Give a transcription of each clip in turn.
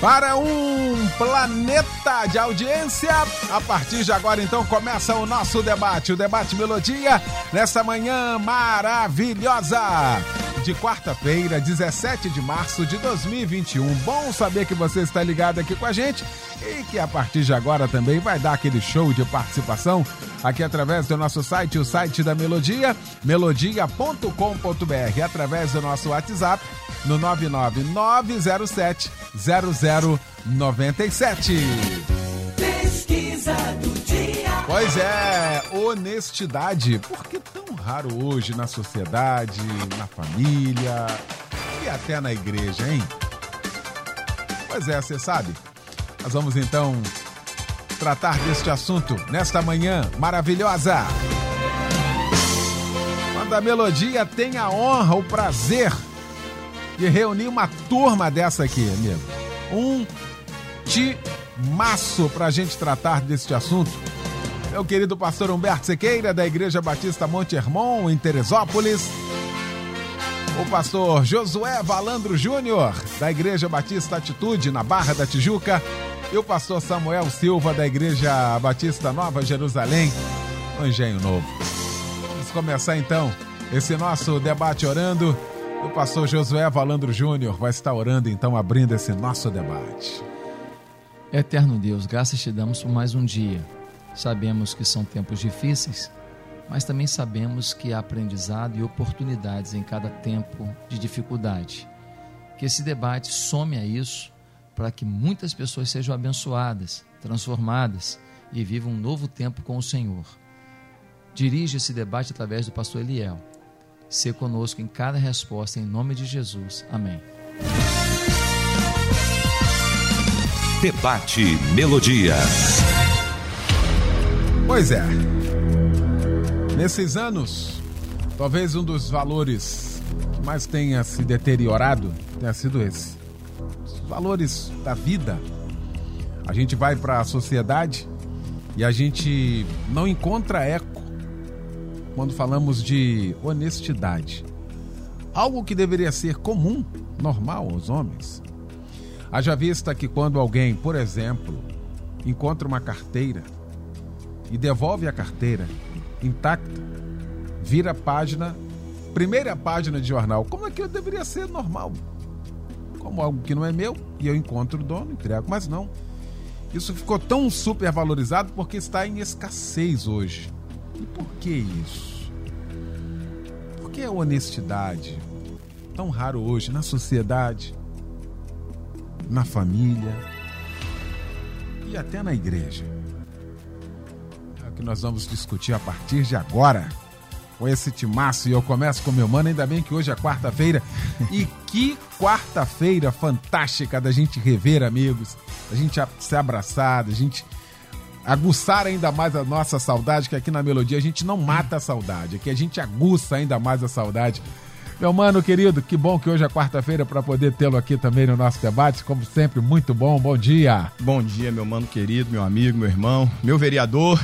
Para um planeta de audiência, a partir de agora então começa o nosso debate, o debate Melodia, nessa manhã maravilhosa de quarta-feira, 17 de março de 2021. Bom saber que você está ligado aqui com a gente e que a partir de agora também vai dar aquele show de participação aqui através do nosso site, o site da Melodia, melodia.com.br, através do nosso WhatsApp no 99907 0097. Pesquisa do dia. Pois é, honestidade. Por que tão raro hoje na sociedade, na família e até na igreja, hein? Pois é, você sabe. Nós vamos então tratar deste assunto nesta manhã maravilhosa. Quando a melodia tem a honra, o prazer de reunir uma turma dessa aqui, amigo. Um timaço pra gente tratar deste assunto. Meu querido pastor Humberto Sequeira, da Igreja Batista Monte Hermon, em Teresópolis. O pastor Josué Valandro Júnior, da Igreja Batista Atitude, na Barra da Tijuca. E o pastor Samuel Silva, da Igreja Batista Nova Jerusalém, no Engenho Novo. Vamos começar então esse nosso debate orando. O pastor Josué Valandro Júnior vai estar orando, então, abrindo esse nosso debate. Eterno Deus, graças te damos por mais um dia. Sabemos que são tempos difíceis, mas também sabemos que há aprendizado e oportunidades em cada tempo de dificuldade. Que esse debate some a isso para que muitas pessoas sejam abençoadas, transformadas e vivam um novo tempo com o Senhor. Dirige esse debate através do pastor Eliel. Ser conosco em cada resposta, em nome de Jesus. Amém. Debate Melodia. Pois é. Nesses anos, talvez um dos valores que mais tenha se deteriorado tenha sido esse. Os valores da vida. A gente vai para a sociedade e a gente não encontra eco quando falamos de honestidade. Algo que deveria ser comum, normal aos homens. Haja vista que quando alguém, por exemplo, encontra uma carteira e devolve a carteira intacta, vira página, primeira página de jornal, como aquilo deveria ser normal. Como algo que não é meu e eu encontro o dono, entrego, mas não. Isso ficou tão super valorizado porque está em escassez hoje. E por que isso? Por que a honestidade tão raro hoje na sociedade, na família e até na igreja? É o que nós vamos discutir a partir de agora com esse timaço. E eu começo com meu mano, ainda bem que hoje é quarta-feira. E que quarta-feira fantástica da gente rever, amigos, da gente se abraçar, da gente aguçar ainda mais a nossa saudade, que aqui na Melodia a gente não mata a saudade, aqui a gente aguça ainda mais a saudade. Meu mano querido, que bom que hoje é quarta-feira para poder tê-lo aqui também no nosso debate. Como sempre, muito bom. Bom dia. Bom dia, meu mano querido, meu amigo, meu irmão, meu vereador.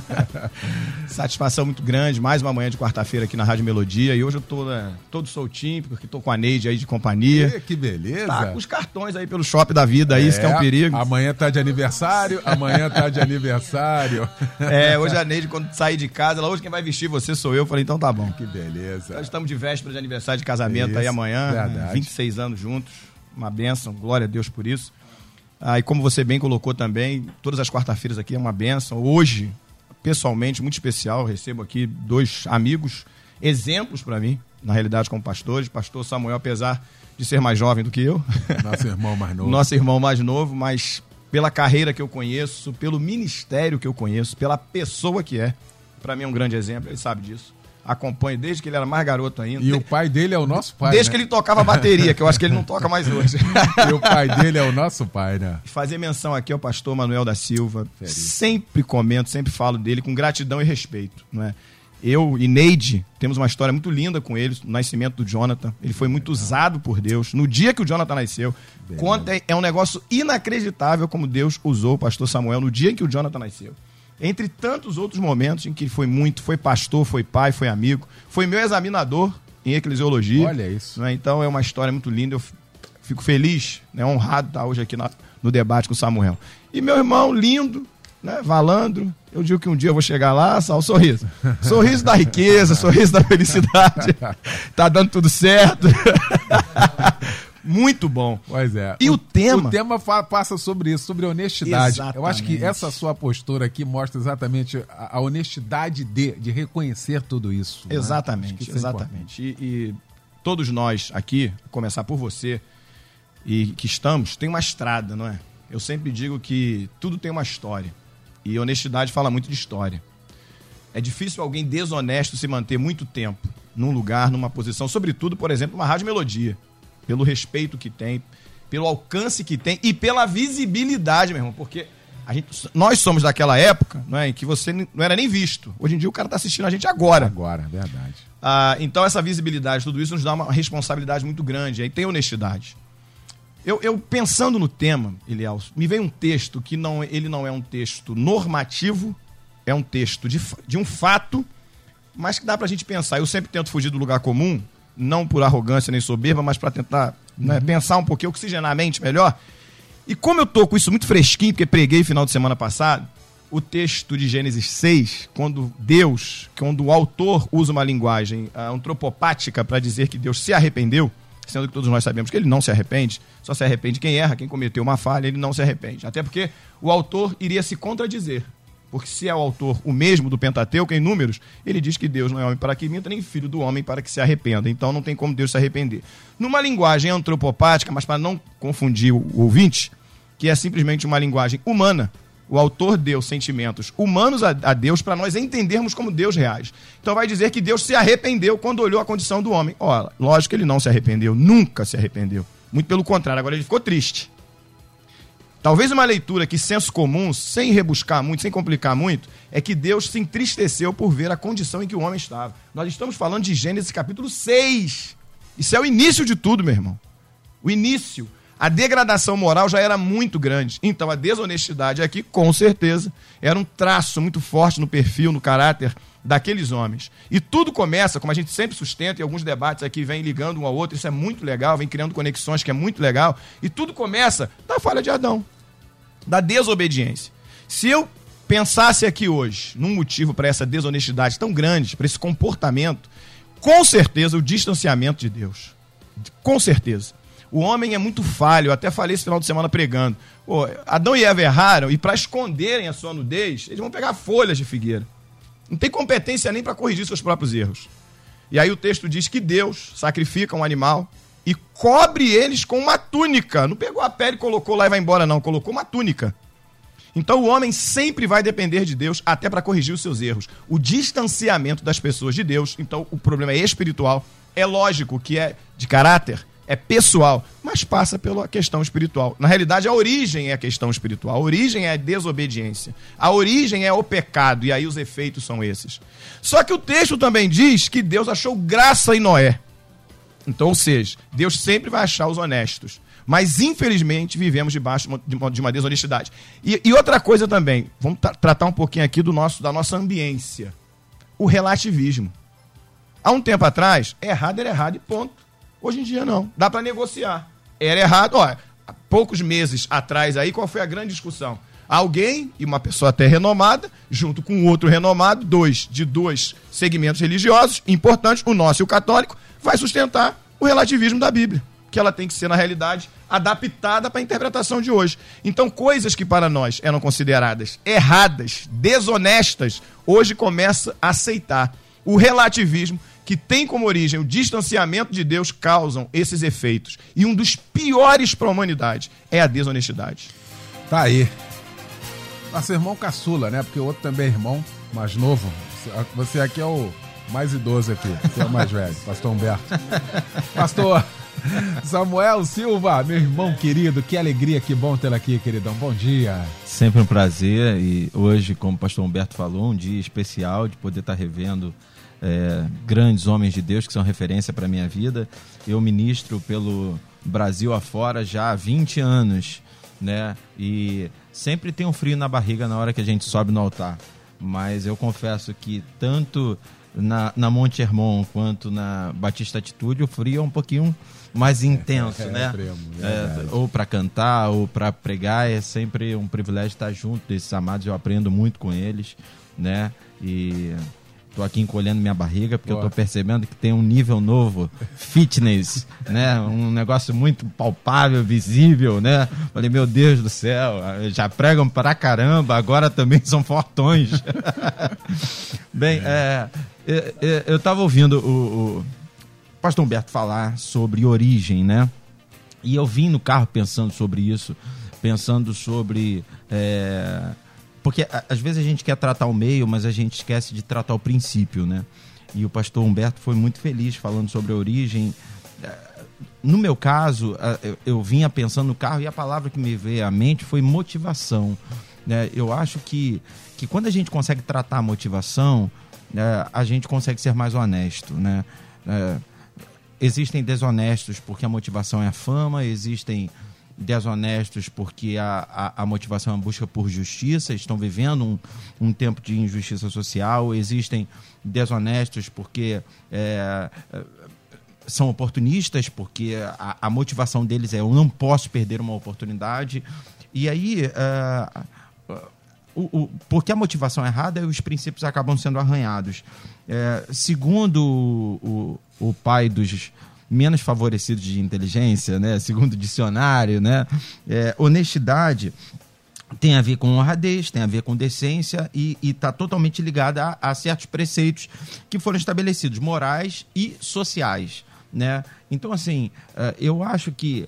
Satisfação muito grande, mais uma manhã de quarta-feira aqui na Rádio Melodia. E hoje eu tô né, todo soltinho, porque tô com a Neide aí de companhia. E, que beleza. Tá com os cartões aí pelo shopping da vida, aí, isso que é um perigo. Amanhã tá de aniversário, amanhã tá de aniversário. É, hoje a Neide, quando sair de casa, ela, hoje quem vai vestir você sou eu. Eu falei, então tá bom. Que beleza. Nós estamos de véspera de aniversário de casamento Isso, aí amanhã. verdade. 26 anos juntos. Uma benção, glória a Deus por isso. Ah, e como você bem colocou também, todas as quarta-feiras aqui é uma benção. Hoje, pessoalmente, muito especial, recebo aqui dois amigos, exemplos para mim, na realidade, como pastores. Pastor Samuel, apesar de ser mais jovem do que eu, Nosso irmão mais novo. nosso irmão mais novo, mas pela carreira que eu conheço, pelo ministério que eu conheço, pela pessoa que é, para mim é um grande exemplo, ele sabe disso. Acompanho desde que ele era mais garoto ainda. E o pai dele é o nosso pai. Desde né? que ele tocava bateria, que eu acho que ele não toca mais hoje. E o pai dele é o nosso pai, né? Fazer menção aqui ao pastor Manuel da Silva. Sempre comento, sempre falo dele com gratidão e respeito. Não é? Eu e Neide temos uma história muito linda com eles, no nascimento do Jonathan. Ele foi muito usado por Deus. No dia que o Jonathan nasceu, conta, é um negócio inacreditável como Deus usou o pastor Samuel no dia em que o Jonathan nasceu. Entre tantos outros momentos em que ele foi muito, foi pastor, foi pai, foi amigo, foi meu examinador em eclesiologia. Olha isso. né? Então é uma história muito linda. Eu fico feliz, né, honrado de estar hoje aqui na- no debate com o Samuel. E meu irmão lindo, né, Valandro, eu digo que um dia eu vou chegar lá, só o sorriso. Sorriso da riqueza, sorriso da felicidade. tá dando tudo certo. muito bom. Pois é. E o tema? O tema passa sobre isso, sobre honestidade. Eu acho que Exatamente. essa sua postura aqui mostra exatamente a, a honestidade de, de reconhecer tudo isso. né? Exatamente, isso é exatamente. E, e todos nós aqui, começar por você, e que estamos, tem uma estrada, não é? Eu sempre digo que tudo tem uma história. E honestidade fala muito de história. É difícil alguém desonesto se manter muito tempo num lugar, numa posição, sobretudo, por exemplo, uma rádio melodia. Pelo respeito que tem, pelo alcance que tem e pela visibilidade, meu irmão. Porque a gente, nós somos daquela época não é, em que você não era nem visto. Hoje em dia o cara está assistindo a gente agora. Agora, verdade. Ah, então, essa visibilidade, tudo isso nos dá uma responsabilidade muito grande. Aí tem honestidade. Eu, eu pensando no tema, Eliel, me veio um texto que não, ele não é um texto normativo, é um texto de, de um fato, mas que dá pra gente pensar. Eu sempre tento fugir do lugar comum, não por arrogância nem soberba, mas para tentar né, pensar um pouquinho, oxigenar a mente melhor. E como eu tô com isso muito fresquinho, porque preguei final de semana passado, o texto de Gênesis 6, quando Deus, quando o autor usa uma linguagem ah, antropopática para dizer que Deus se arrependeu, sendo que todos nós sabemos que ele não se arrepende, só se arrepende quem erra, quem cometeu uma falha, ele não se arrepende. Até porque o autor iria se contradizer. Porque se é o autor o mesmo do Pentateuco, em números, ele diz que Deus não é homem para que minta, nem filho do homem para que se arrependa. Então não tem como Deus se arrepender. Numa linguagem antropopática, mas para não confundir o ouvinte, que é simplesmente uma linguagem humana, o autor deu sentimentos humanos a, Deus para nós entendermos como Deus reage. Então vai dizer que Deus se arrependeu quando olhou a condição do homem. Ora, lógico que ele não se arrependeu, nunca se arrependeu. Muito pelo contrário, agora ele ficou triste. Talvez uma leitura que senso comum, sem rebuscar muito, sem complicar muito, é que Deus se entristeceu por ver a condição em que o homem estava. Nós estamos falando de Gênesis capítulo 6. Isso é o início de tudo, meu irmão. O início. A degradação moral já era muito grande. Então a desonestidade aqui, com certeza, era um traço muito forte no perfil, no caráter daqueles homens. E tudo começa, como a gente sempre sustenta, e alguns debates aqui vêm ligando um ao outro, isso é muito legal, vem criando conexões que é muito legal. E tudo começa da falha de Adão, da desobediência. Se eu pensasse aqui hoje num motivo para essa desonestidade tão grande, para esse comportamento, com certeza o distanciamento de Deus. Com certeza. O homem é muito falho, eu até falei esse final de semana pregando. Pô, Adão e Eva erraram e para esconderem a sua nudez, eles vão pegar folhas de figueira. Não tem competência nem para corrigir seus próprios erros. E aí o texto diz que Deus sacrifica um animal e cobre eles com uma túnica. Não pegou a pele colocou lá e vai embora, não. Colocou uma túnica. Então o homem sempre vai depender de Deus até para corrigir os seus erros. O distanciamento das pessoas de Deus, então o problema é espiritual. É lógico que é de caráter, é pessoal, mas passa pela questão espiritual. Na realidade, a origem é a questão espiritual. A origem é a desobediência. A origem é o pecado, e aí os efeitos são esses. Só que o texto também diz que Deus achou graça em Noé. Então, ou seja, Deus sempre vai achar os honestos. Mas, infelizmente, vivemos debaixo de uma, de uma desonestidade. E, e outra coisa também, vamos tra- tratar um pouquinho aqui do nosso, da nossa ambiência. O relativismo. Há um tempo atrás, errado era errado e ponto. Hoje em dia, não. Dá para negociar. Era errado. Olha, há poucos meses atrás aí, qual foi a grande discussão? Alguém, e uma pessoa até renomada, junto com outro renomado, dois de dois segmentos religiosos importantes, o nosso e o católico, vai sustentar o relativismo da Bíblia. Que ela tem que ser, na realidade, adaptada para a interpretação de hoje. Então, coisas que para nós eram consideradas erradas, desonestas, hoje começa a aceitar. O relativismo, que tem como origem o distanciamento de Deus, causam esses efeitos. E um dos piores para a humanidade é a desonestidade. Tá aí. Nosso irmão caçula, né? Porque o outro também é irmão, mais novo. Você aqui é o mais idoso aqui. Você é o mais velho, pastor Humberto. Pastor, Samuel Silva, meu irmão querido, que alegria, que bom tê-lo aqui, queridão. Bom dia. Sempre um prazer e hoje, como o pastor Humberto falou, um dia especial de poder estar revendo é, grandes homens de Deus que são referência para a minha vida. Eu ministro pelo Brasil afora já há 20 anos, né? E sempre tem um frio na barriga na hora que a gente sobe no altar. Mas eu confesso que tanto na, na Monte Hermon quanto na Batista Atitude, o frio é um pouquinho mais intenso, é, né? extremo, É, ou para cantar, ou para pregar, é sempre um privilégio estar junto desses amados. Eu aprendo muito com eles, né? E tô aqui encolhendo minha barriga porque Boa. eu tô percebendo que tem um nível novo, fitness, né? Um negócio muito palpável, visível, né? Falei, meu Deus do céu, já pregam pra caramba, agora também são fortões. Bem, é, é, é, eu tava ouvindo o, o pastor Humberto falar sobre origem, né? E eu vim no carro pensando sobre isso, pensando sobre. é, porque às vezes a gente quer tratar o meio, mas a gente esquece de tratar o princípio, né? E o pastor Humberto foi muito feliz falando sobre a origem. É, No meu caso, eu vinha pensando no carro e a palavra que me veio à mente foi motivação. Né? Eu acho que, que quando a gente consegue tratar a motivação, né, a gente consegue ser mais honesto. Né? É, existem desonestos porque a motivação é a fama, existem desonestos porque a, a, a motivação é a busca por justiça, estão vivendo um, um tempo de injustiça social, existem desonestos porque é, é, são oportunistas, porque a, a motivação deles é eu não posso perder uma oportunidade. E aí, é, o, o- porque a motivação é errada, os princípios acabam sendo arranhados. É, segundo o, o pai dos menos favorecidos de inteligência, né? segundo o dicionário, né? É, honestidade tem a ver com honradez, tem a ver com decência e está totalmente ligada a, a certos preceitos que foram estabelecidos, morais e sociais. Né? Então, assim, eh, eu acho que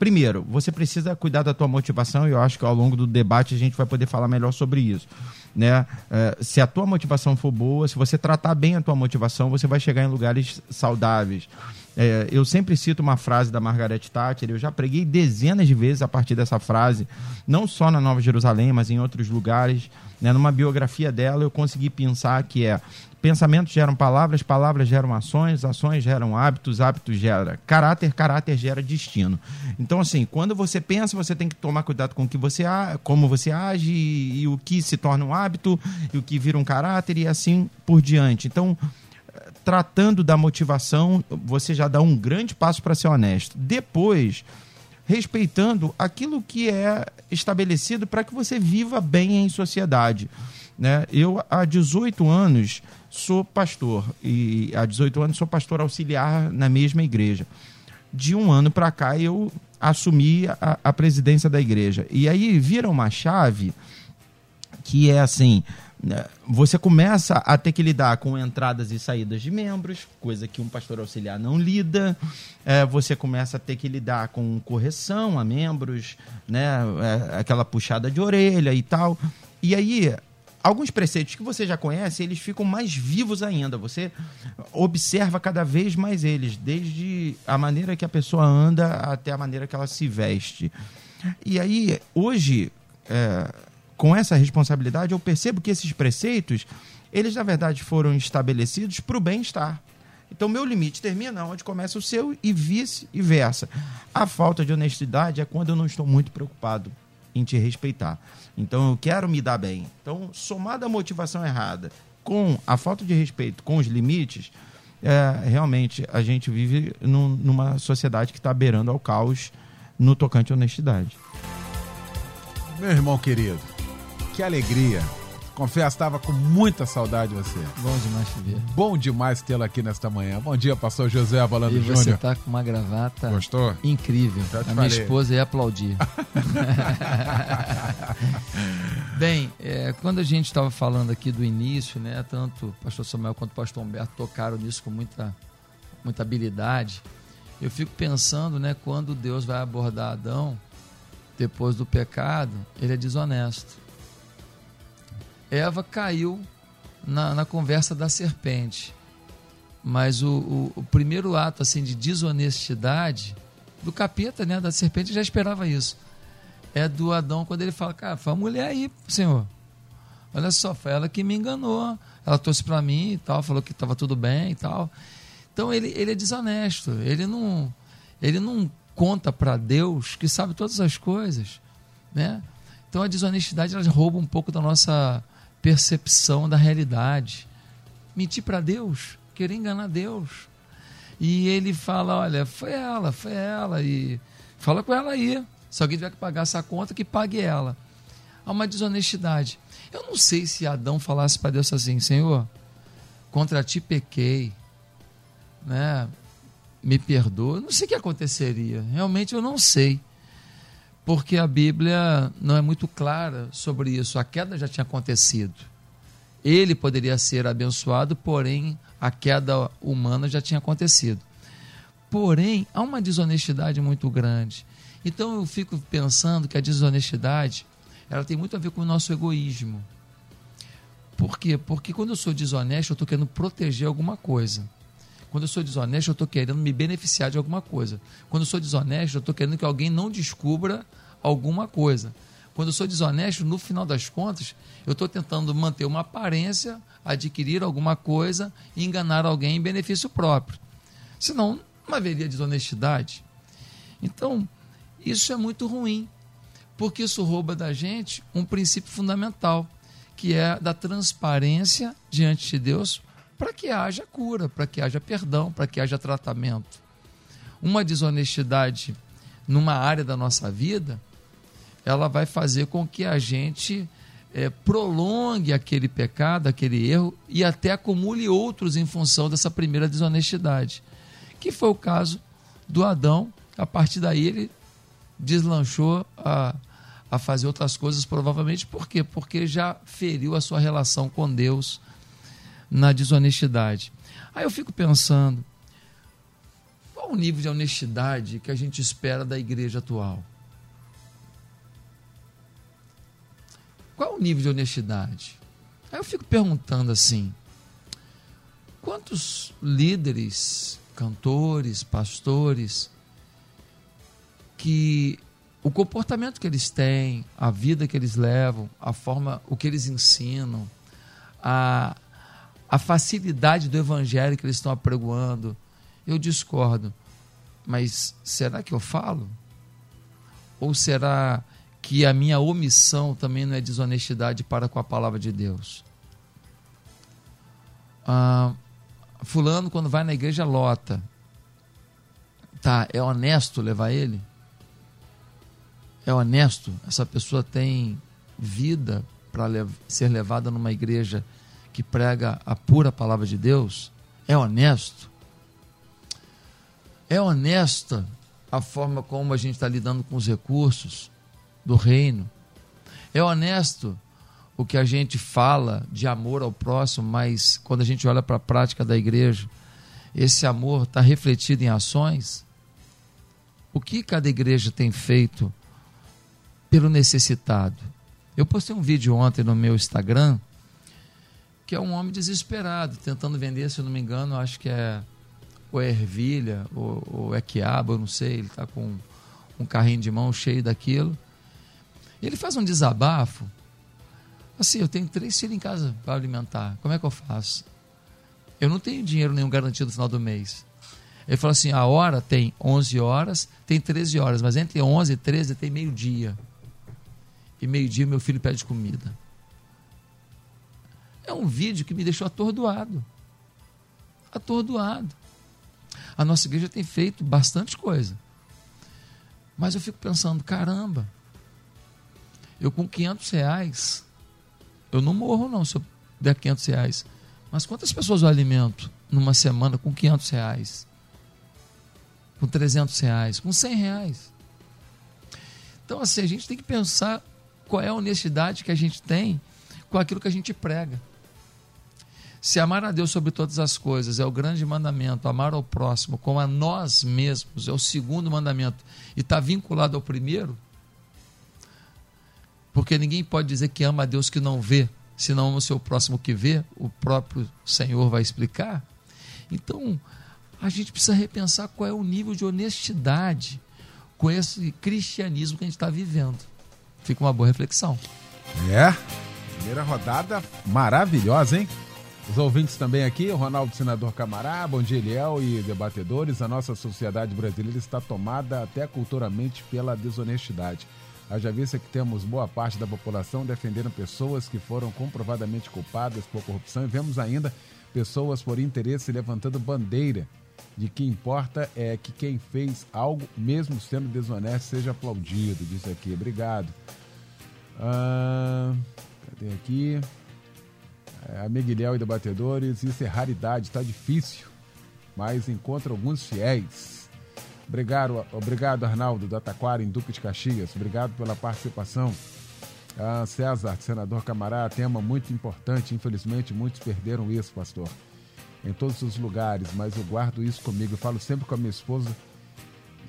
Primeiro, você precisa cuidar da tua motivação e eu acho que ao longo do debate a gente vai poder falar melhor sobre isso. Né? Eh, se a tua motivação for boa, se você tratar bem a tua motivação, você vai chegar em lugares saudáveis. Eh, eu sempre cito uma frase da Margaret Thatcher, eu já preguei dezenas de vezes a partir dessa frase, não só na Nova Jerusalém, mas em outros lugares. Né? Numa biografia dela, eu consegui pensar que é Pensamentos geram palavras, palavras geram ações, ações geram hábitos, hábitos geram caráter, caráter gera destino. Então, assim, quando você pensa, você tem que tomar cuidado com o que você como você age e, e o que se torna um hábito e o que vira um caráter e assim por diante. Então, tratando da motivação, você já dá um grande passo para ser honesto. Depois, respeitando aquilo que é estabelecido para que você viva bem em sociedade. Né? Eu, há 18 anos, sou pastor e há 18 anos sou pastor auxiliar na mesma igreja. De um ano para cá, eu assumi a, a presidência da igreja. E aí vira uma chave que é assim: né, você começa a ter que lidar com entradas e saídas de membros, coisa que um pastor auxiliar não lida. É, você começa a ter que lidar com correção a membros, né, é, aquela puxada de orelha e tal. E aí, alguns preceitos que você já conhece, eles ficam mais vivos ainda. Você observa cada vez mais eles, desde a maneira que a pessoa anda até a maneira que ela se veste. E aí, hoje, é, com essa responsabilidade, eu percebo que esses preceitos, eles na verdade foram estabelecidos para o bem-estar. Então, meu limite termina onde começa o seu e vice-versa. A falta de honestidade é quando eu não estou muito preocupado em te respeitar. Então, eu quero me dar bem. Então, somada a motivação errada com a falta de respeito com os limites, é, realmente a gente vive num- numa sociedade que está beirando ao caos no tocante à honestidade. Meu irmão querido, que alegria. Confesso, estava com muita saudade de você. Bom demais te ver. Bom demais tê-lo aqui nesta manhã. Bom dia, pastor José Avalando E você Júnior. tá com uma gravata Gostou? incrível. A minha falei. esposa ia aplaudir. Bem, é, quando a gente estava falando aqui do início, né, tanto o pastor Samuel quanto o pastor Humberto tocaram nisso com muita, muita habilidade, eu fico pensando, né, quando Deus vai abordar Adão depois do pecado, ele é desonesto. Eva caiu na, na conversa da serpente. Mas o, o, o primeiro ato assim de desonestidade do capeta, né, da serpente, já esperava isso. É do Adão quando ele fala, cara, foi a mulher aí, senhor. Olha só, foi ela que me enganou. Ela trouxe para mim e tal, falou que estava tudo bem e tal. Então ele, ele é desonesto. Ele não, ele não conta para Deus que sabe todas as coisas, né? Então a desonestidade ela rouba um pouco da nossa percepção da realidade. Mentir para Deus, querer enganar Deus. E ele fala: olha, foi ela, foi ela. E fala com ela aí. Se alguém tiver que pagar essa conta, que pague ela. Há uma desonestidade. Eu não sei se Adão falasse para Deus assim: Senhor, contra ti pequei, né? me perdoa. Não sei o que aconteceria. Realmente eu não sei. Porque a Bíblia não é muito clara sobre isso. A queda já tinha acontecido. Ele poderia ser abençoado, porém a queda humana já tinha acontecido. Porém, há uma desonestidade muito grande. Então eu fico pensando que a desonestidade ela tem muito a ver com o nosso egoísmo. Por quê? Porque quando eu sou desonesto, eu estou querendo proteger alguma coisa. Quando eu sou desonesto, eu estou querendo me beneficiar de alguma coisa. Quando eu sou desonesto, eu estou querendo que alguém não descubra alguma coisa. Quando eu sou desonesto, no final das contas, eu estou tentando manter uma aparência, adquirir alguma coisa enganar alguém em benefício próprio. Senão, não haveria desonestidade. Então, isso é muito ruim, porque isso rouba da gente um princípio fundamental, que é da transparência diante de Deus para que haja cura, para que haja perdão, para que haja tratamento. Uma desonestidade numa área da nossa vida, ela vai fazer com que a gente é, prolongue aquele pecado, aquele erro e até acumule outros em função dessa primeira desonestidade, que foi o caso do Adão. A partir daí ele deslanchou a, a fazer outras coisas, provavelmente por quê? Porque já feriu a sua relação com Deus na desonestidade. Aí eu fico pensando, qual o nível de honestidade que a gente espera da igreja atual? Qual o nível de honestidade? Aí eu fico perguntando assim: quantos líderes, cantores, pastores, que o comportamento que eles têm, a vida que eles levam, a forma, o que eles ensinam, a, a facilidade do evangelho que eles estão apregoando. Eu discordo. Mas será que eu falo? Ou será que a minha omissão também não é desonestidade para com a palavra de Deus? Ah, fulano, quando vai na igreja, lota. Tá, é honesto levar ele? É honesto? Essa pessoa tem vida para lev ser levada numa igreja que prega a pura palavra de Deus? É honesto? É honesta a forma como a gente está lidando com os recursos do reino? É honesto o que a gente fala de amor ao próximo, mas quando a gente olha para a prática da igreja, esse amor está refletido em ações? O que cada igreja tem feito pelo necessitado? Eu postei um vídeo ontem no meu Instagram que é um homem desesperado, tentando vender, se eu não me engano, acho que é o ervilha, ou, ou é quiabo, eu não sei, ele está com um carrinho de mão cheio daquilo. Ele faz um desabafo. Assim, eu tenho três filhos em casa para alimentar. Como é que eu faço? Eu não tenho dinheiro nenhum garantido no final do mês. Ele falou assim: a hora tem 11 horas, tem 13 horas, mas entre 11 e 13 tem meio-dia. E meio-dia meu filho pede comida. É um vídeo que me deixou atordoado. Atordoado. A nossa igreja tem feito bastante coisa. Mas eu fico pensando, caramba, eu com 500 reais, eu não morro não se eu der 500 reais. Mas quantas pessoas eu alimento numa semana com 500 reais? Com 300 reais? Com 100 reais? Então, assim, a gente tem que pensar qual é a honestidade que a gente tem com aquilo que a gente prega. Se amar a Deus sobre todas as coisas é o grande mandamento, amar ao próximo como a nós mesmos é o segundo mandamento e está vinculado ao primeiro, porque ninguém pode dizer que ama a Deus que não vê, se não ama o seu próximo que vê, o próprio Senhor vai explicar. Então, a gente precisa repensar qual é o nível de honestidade com esse cristianismo que a gente está vivendo. Fica uma boa reflexão. É. Primeira rodada maravilhosa, hein? Os ouvintes também aqui, o Ronaldo Senador Camará, bom dia Eliel e debatedores. A nossa sociedade brasileira está tomada até culturalmente pela desonestidade. Haja vista que temos boa parte da população defendendo pessoas que foram comprovadamente culpadas por corrupção e vemos ainda pessoas por interesse levantando bandeira de que importa é que quem fez algo, mesmo sendo desonesto, seja aplaudido. Diz aqui, obrigado. Ah, cadê aqui? É, Amiguilhel e debatedores, isso é raridade, está difícil, mas encontra alguns fiéis. Obrigado, obrigado Arnaldo, da Taquara, em Duque de Caxias. Obrigado pela participação. Ah, César, senador Camará, tema muito importante. Infelizmente, muitos perderam isso, pastor. Em todos os lugares, mas eu guardo isso comigo. Eu falo sempre com a minha esposa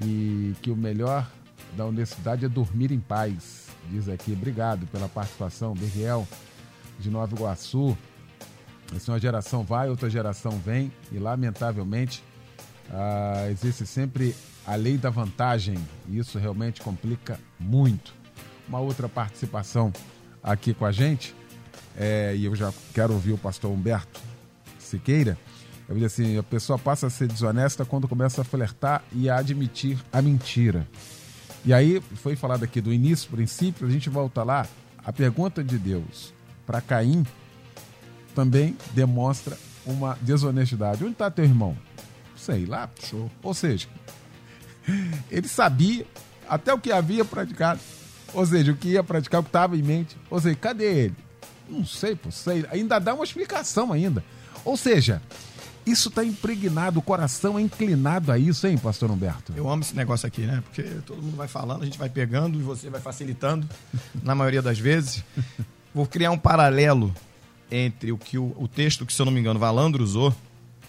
e que o melhor da honestidade é dormir em paz. Diz aqui, obrigado pela participação, Berriel, de Nova Iguaçu. Assim, uma geração vai, outra geração vem, e lamentavelmente ah, existe sempre a lei da vantagem, e isso realmente complica muito. Uma outra participação aqui com a gente, é, e eu já quero ouvir o pastor Humberto Siqueira. Eu digo assim: a pessoa passa a ser desonesta quando começa a flertar e a admitir a mentira. E aí, foi falado aqui do início, princípio, a gente volta lá. A pergunta de Deus para Caim também demonstra uma desonestidade. Onde está teu irmão? Sei lá. Show. Ou seja, ele sabia até o que havia praticado. Ou seja, o que ia praticar, o que estava em mente. Ou seja, cadê ele? Não sei, pô, sei. Ainda dá uma explicação ainda. Ou seja, isso está impregnado, o coração é inclinado a isso, hein, pastor Humberto? Eu amo esse negócio aqui, né? Porque todo mundo vai falando, a gente vai pegando e você vai facilitando, na maioria das vezes. Vou criar um paralelo entre o que o, o texto que, se eu não me engano, Valandro usou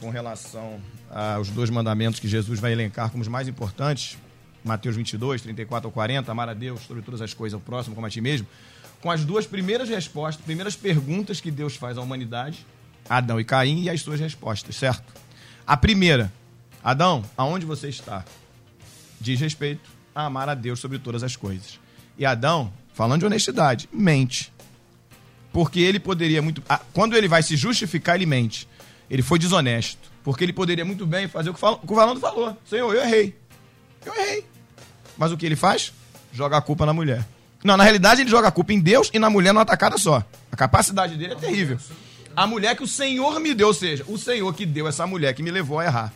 com relação aos dois mandamentos que Jesus vai elencar como os mais importantes, Mateus 22, 34 ou 40, amar a Deus sobre todas as coisas, o próximo como a ti mesmo, com as duas primeiras respostas, primeiras perguntas que Deus faz à humanidade, Adão e Caim, e as suas respostas, certo? A primeira, Adão, aonde você está? Diz respeito a amar a Deus sobre todas as coisas. E Adão, falando de honestidade, mente. Porque ele poderia muito. Quando ele vai se justificar, ele mente. Ele foi desonesto. Porque ele poderia muito bem fazer o que, o que o Valando falou. Senhor, eu errei. Eu errei. Mas o que ele faz? Joga a culpa na mulher. Não, na realidade ele joga a culpa em Deus e na mulher numa tacada só. A capacidade dele é terrível. A mulher que o Senhor me deu, ou seja, o Senhor que deu essa mulher que me levou a errar.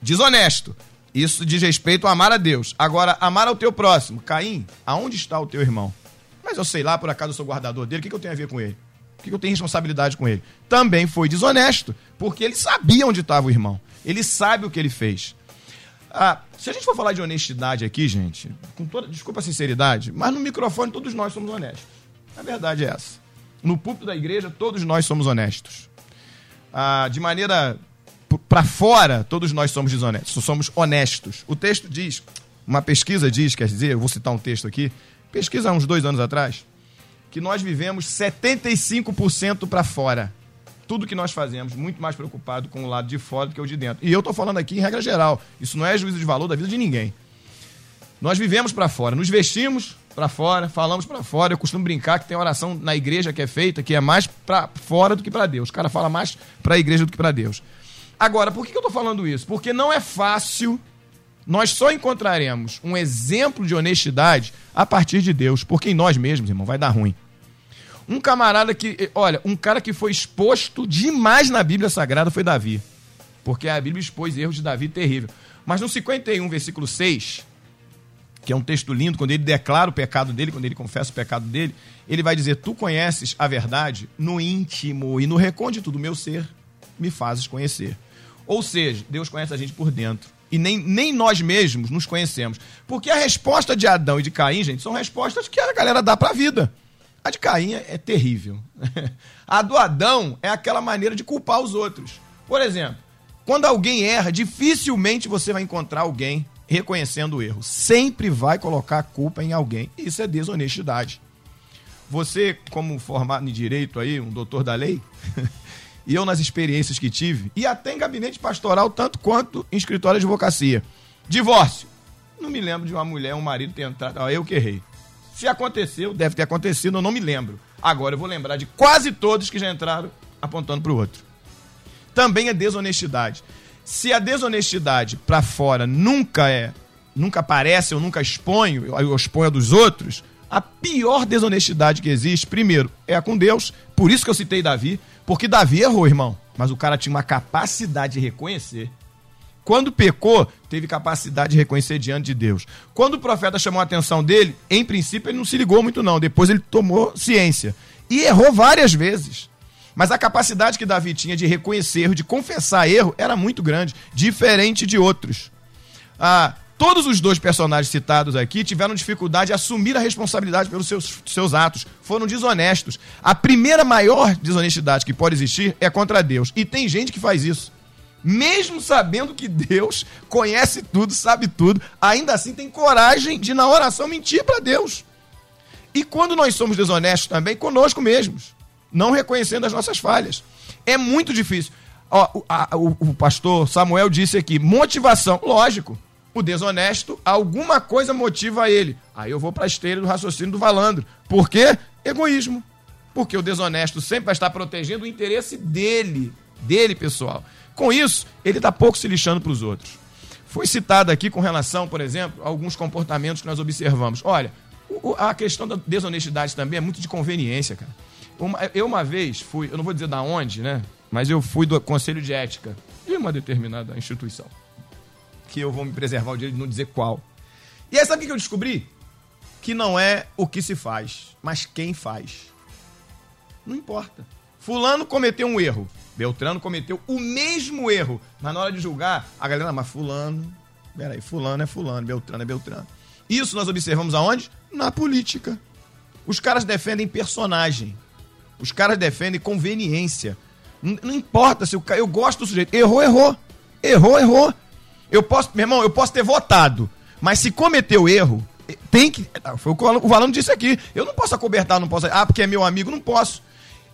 Desonesto. Isso diz respeito a amar a Deus. Agora, amar ao teu próximo. Caim, aonde está o teu irmão? Mas eu sei lá, por acaso eu sou guardador dele, o que eu tenho a ver com ele? O que, que eu tenho responsabilidade com ele? Também foi desonesto, porque ele sabia onde estava o irmão. Ele sabe o que ele fez. Ah, se a gente for falar de honestidade aqui, gente, com toda, desculpa a sinceridade, mas no microfone todos nós somos honestos. A verdade é essa. No púlpito da igreja, todos nós somos honestos. Ah, de maneira para fora, todos nós somos desonestos, somos honestos. O texto diz, uma pesquisa diz, quer dizer, eu vou citar um texto aqui, pesquisa há uns dois anos atrás, que nós vivemos 75% para fora. Tudo que nós fazemos, muito mais preocupado com o lado de fora do que o de dentro. E eu estou falando aqui em regra geral. Isso não é juízo de valor da vida de ninguém. Nós vivemos para fora, nos vestimos para fora, falamos para fora. Eu costumo brincar que tem oração na igreja que é feita que é mais para fora do que para Deus. O cara fala mais para a igreja do que para Deus. Agora, por que eu estou falando isso? Porque não é fácil. Nós só encontraremos um exemplo de honestidade a partir de Deus, porque em nós mesmos, irmão, vai dar ruim. Um camarada que, olha, um cara que foi exposto demais na Bíblia Sagrada foi Davi. Porque a Bíblia expôs erros de Davi terrível. Mas no 51, versículo 6, que é um texto lindo, quando ele declara o pecado dele, quando ele confessa o pecado dele, ele vai dizer: Tu conheces a verdade no íntimo e no recôndito do meu ser, me fazes conhecer. Ou seja, Deus conhece a gente por dentro. E nem, nem nós mesmos nos conhecemos. Porque a resposta de Adão e de Caim, gente, são respostas que a galera dá pra vida. A de Caim é, é terrível. a do Adão é aquela maneira de culpar os outros. Por exemplo, quando alguém erra, dificilmente você vai encontrar alguém reconhecendo o erro. Sempre vai colocar a culpa em alguém. Isso é desonestidade. Você, como formado em direito aí, um doutor da lei, e eu nas experiências que tive, e até em gabinete pastoral, tanto quanto em escritório de advocacia. Divórcio. Não me lembro de uma mulher, um marido ter entrado. Ó, eu que errei. Se aconteceu, deve ter acontecido, eu não me lembro. Agora eu vou lembrar de quase todos que já entraram apontando para o outro. Também é desonestidade. Se a desonestidade para fora nunca é, nunca aparece, eu nunca exponho, eu exponho a dos outros, a pior desonestidade que existe, primeiro, é a com Deus. Por isso que eu citei Davi, porque Davi errou, irmão. Mas o cara tinha uma capacidade de reconhecer. Quando pecou, teve capacidade de reconhecer diante de Deus. Quando o profeta chamou a atenção dele, em princípio ele não se ligou muito, não. Depois ele tomou ciência. E errou várias vezes. Mas a capacidade que Davi tinha de reconhecer de confessar erro, era muito grande, diferente de outros. Ah, todos os dois personagens citados aqui tiveram dificuldade de assumir a responsabilidade pelos seus, seus atos. Foram desonestos. A primeira maior desonestidade que pode existir é contra Deus. E tem gente que faz isso. Mesmo sabendo que Deus conhece tudo, sabe tudo, ainda assim tem coragem de, na oração, mentir para Deus. E quando nós somos desonestos também, conosco mesmos não reconhecendo as nossas falhas. É muito difícil. Ó, o, a, o, o pastor Samuel disse aqui: motivação. Lógico, o desonesto, alguma coisa motiva ele. Aí eu vou para a esteira do raciocínio do valandro. Por quê? Egoísmo. Porque o desonesto sempre vai estar protegendo o interesse dele, dele, pessoal. Com isso, ele está pouco se lixando para os outros. Foi citado aqui com relação, por exemplo, a alguns comportamentos que nós observamos. Olha, a questão da desonestidade também é muito de conveniência, cara. Uma, eu uma vez fui, eu não vou dizer da onde, né? Mas eu fui do Conselho de Ética de uma determinada instituição. Que eu vou me preservar o direito de não dizer qual. E aí sabe o que eu descobri? Que não é o que se faz, mas quem faz. Não importa. Fulano cometeu um erro. Beltrano cometeu o mesmo erro. Mas na hora de julgar, a galera, mas fulano. Peraí, fulano é fulano, Beltrano é Beltrano. Isso nós observamos aonde? Na política. Os caras defendem personagem. Os caras defendem conveniência. Não, não importa se o cara. Eu gosto do sujeito. Errou, errou. Errou, errou. Eu posso, meu irmão, eu posso ter votado. Mas se cometeu erro, tem que. Ah, foi o que o disse aqui. Eu não posso acobertar, não posso. Ah, porque é meu amigo, não posso.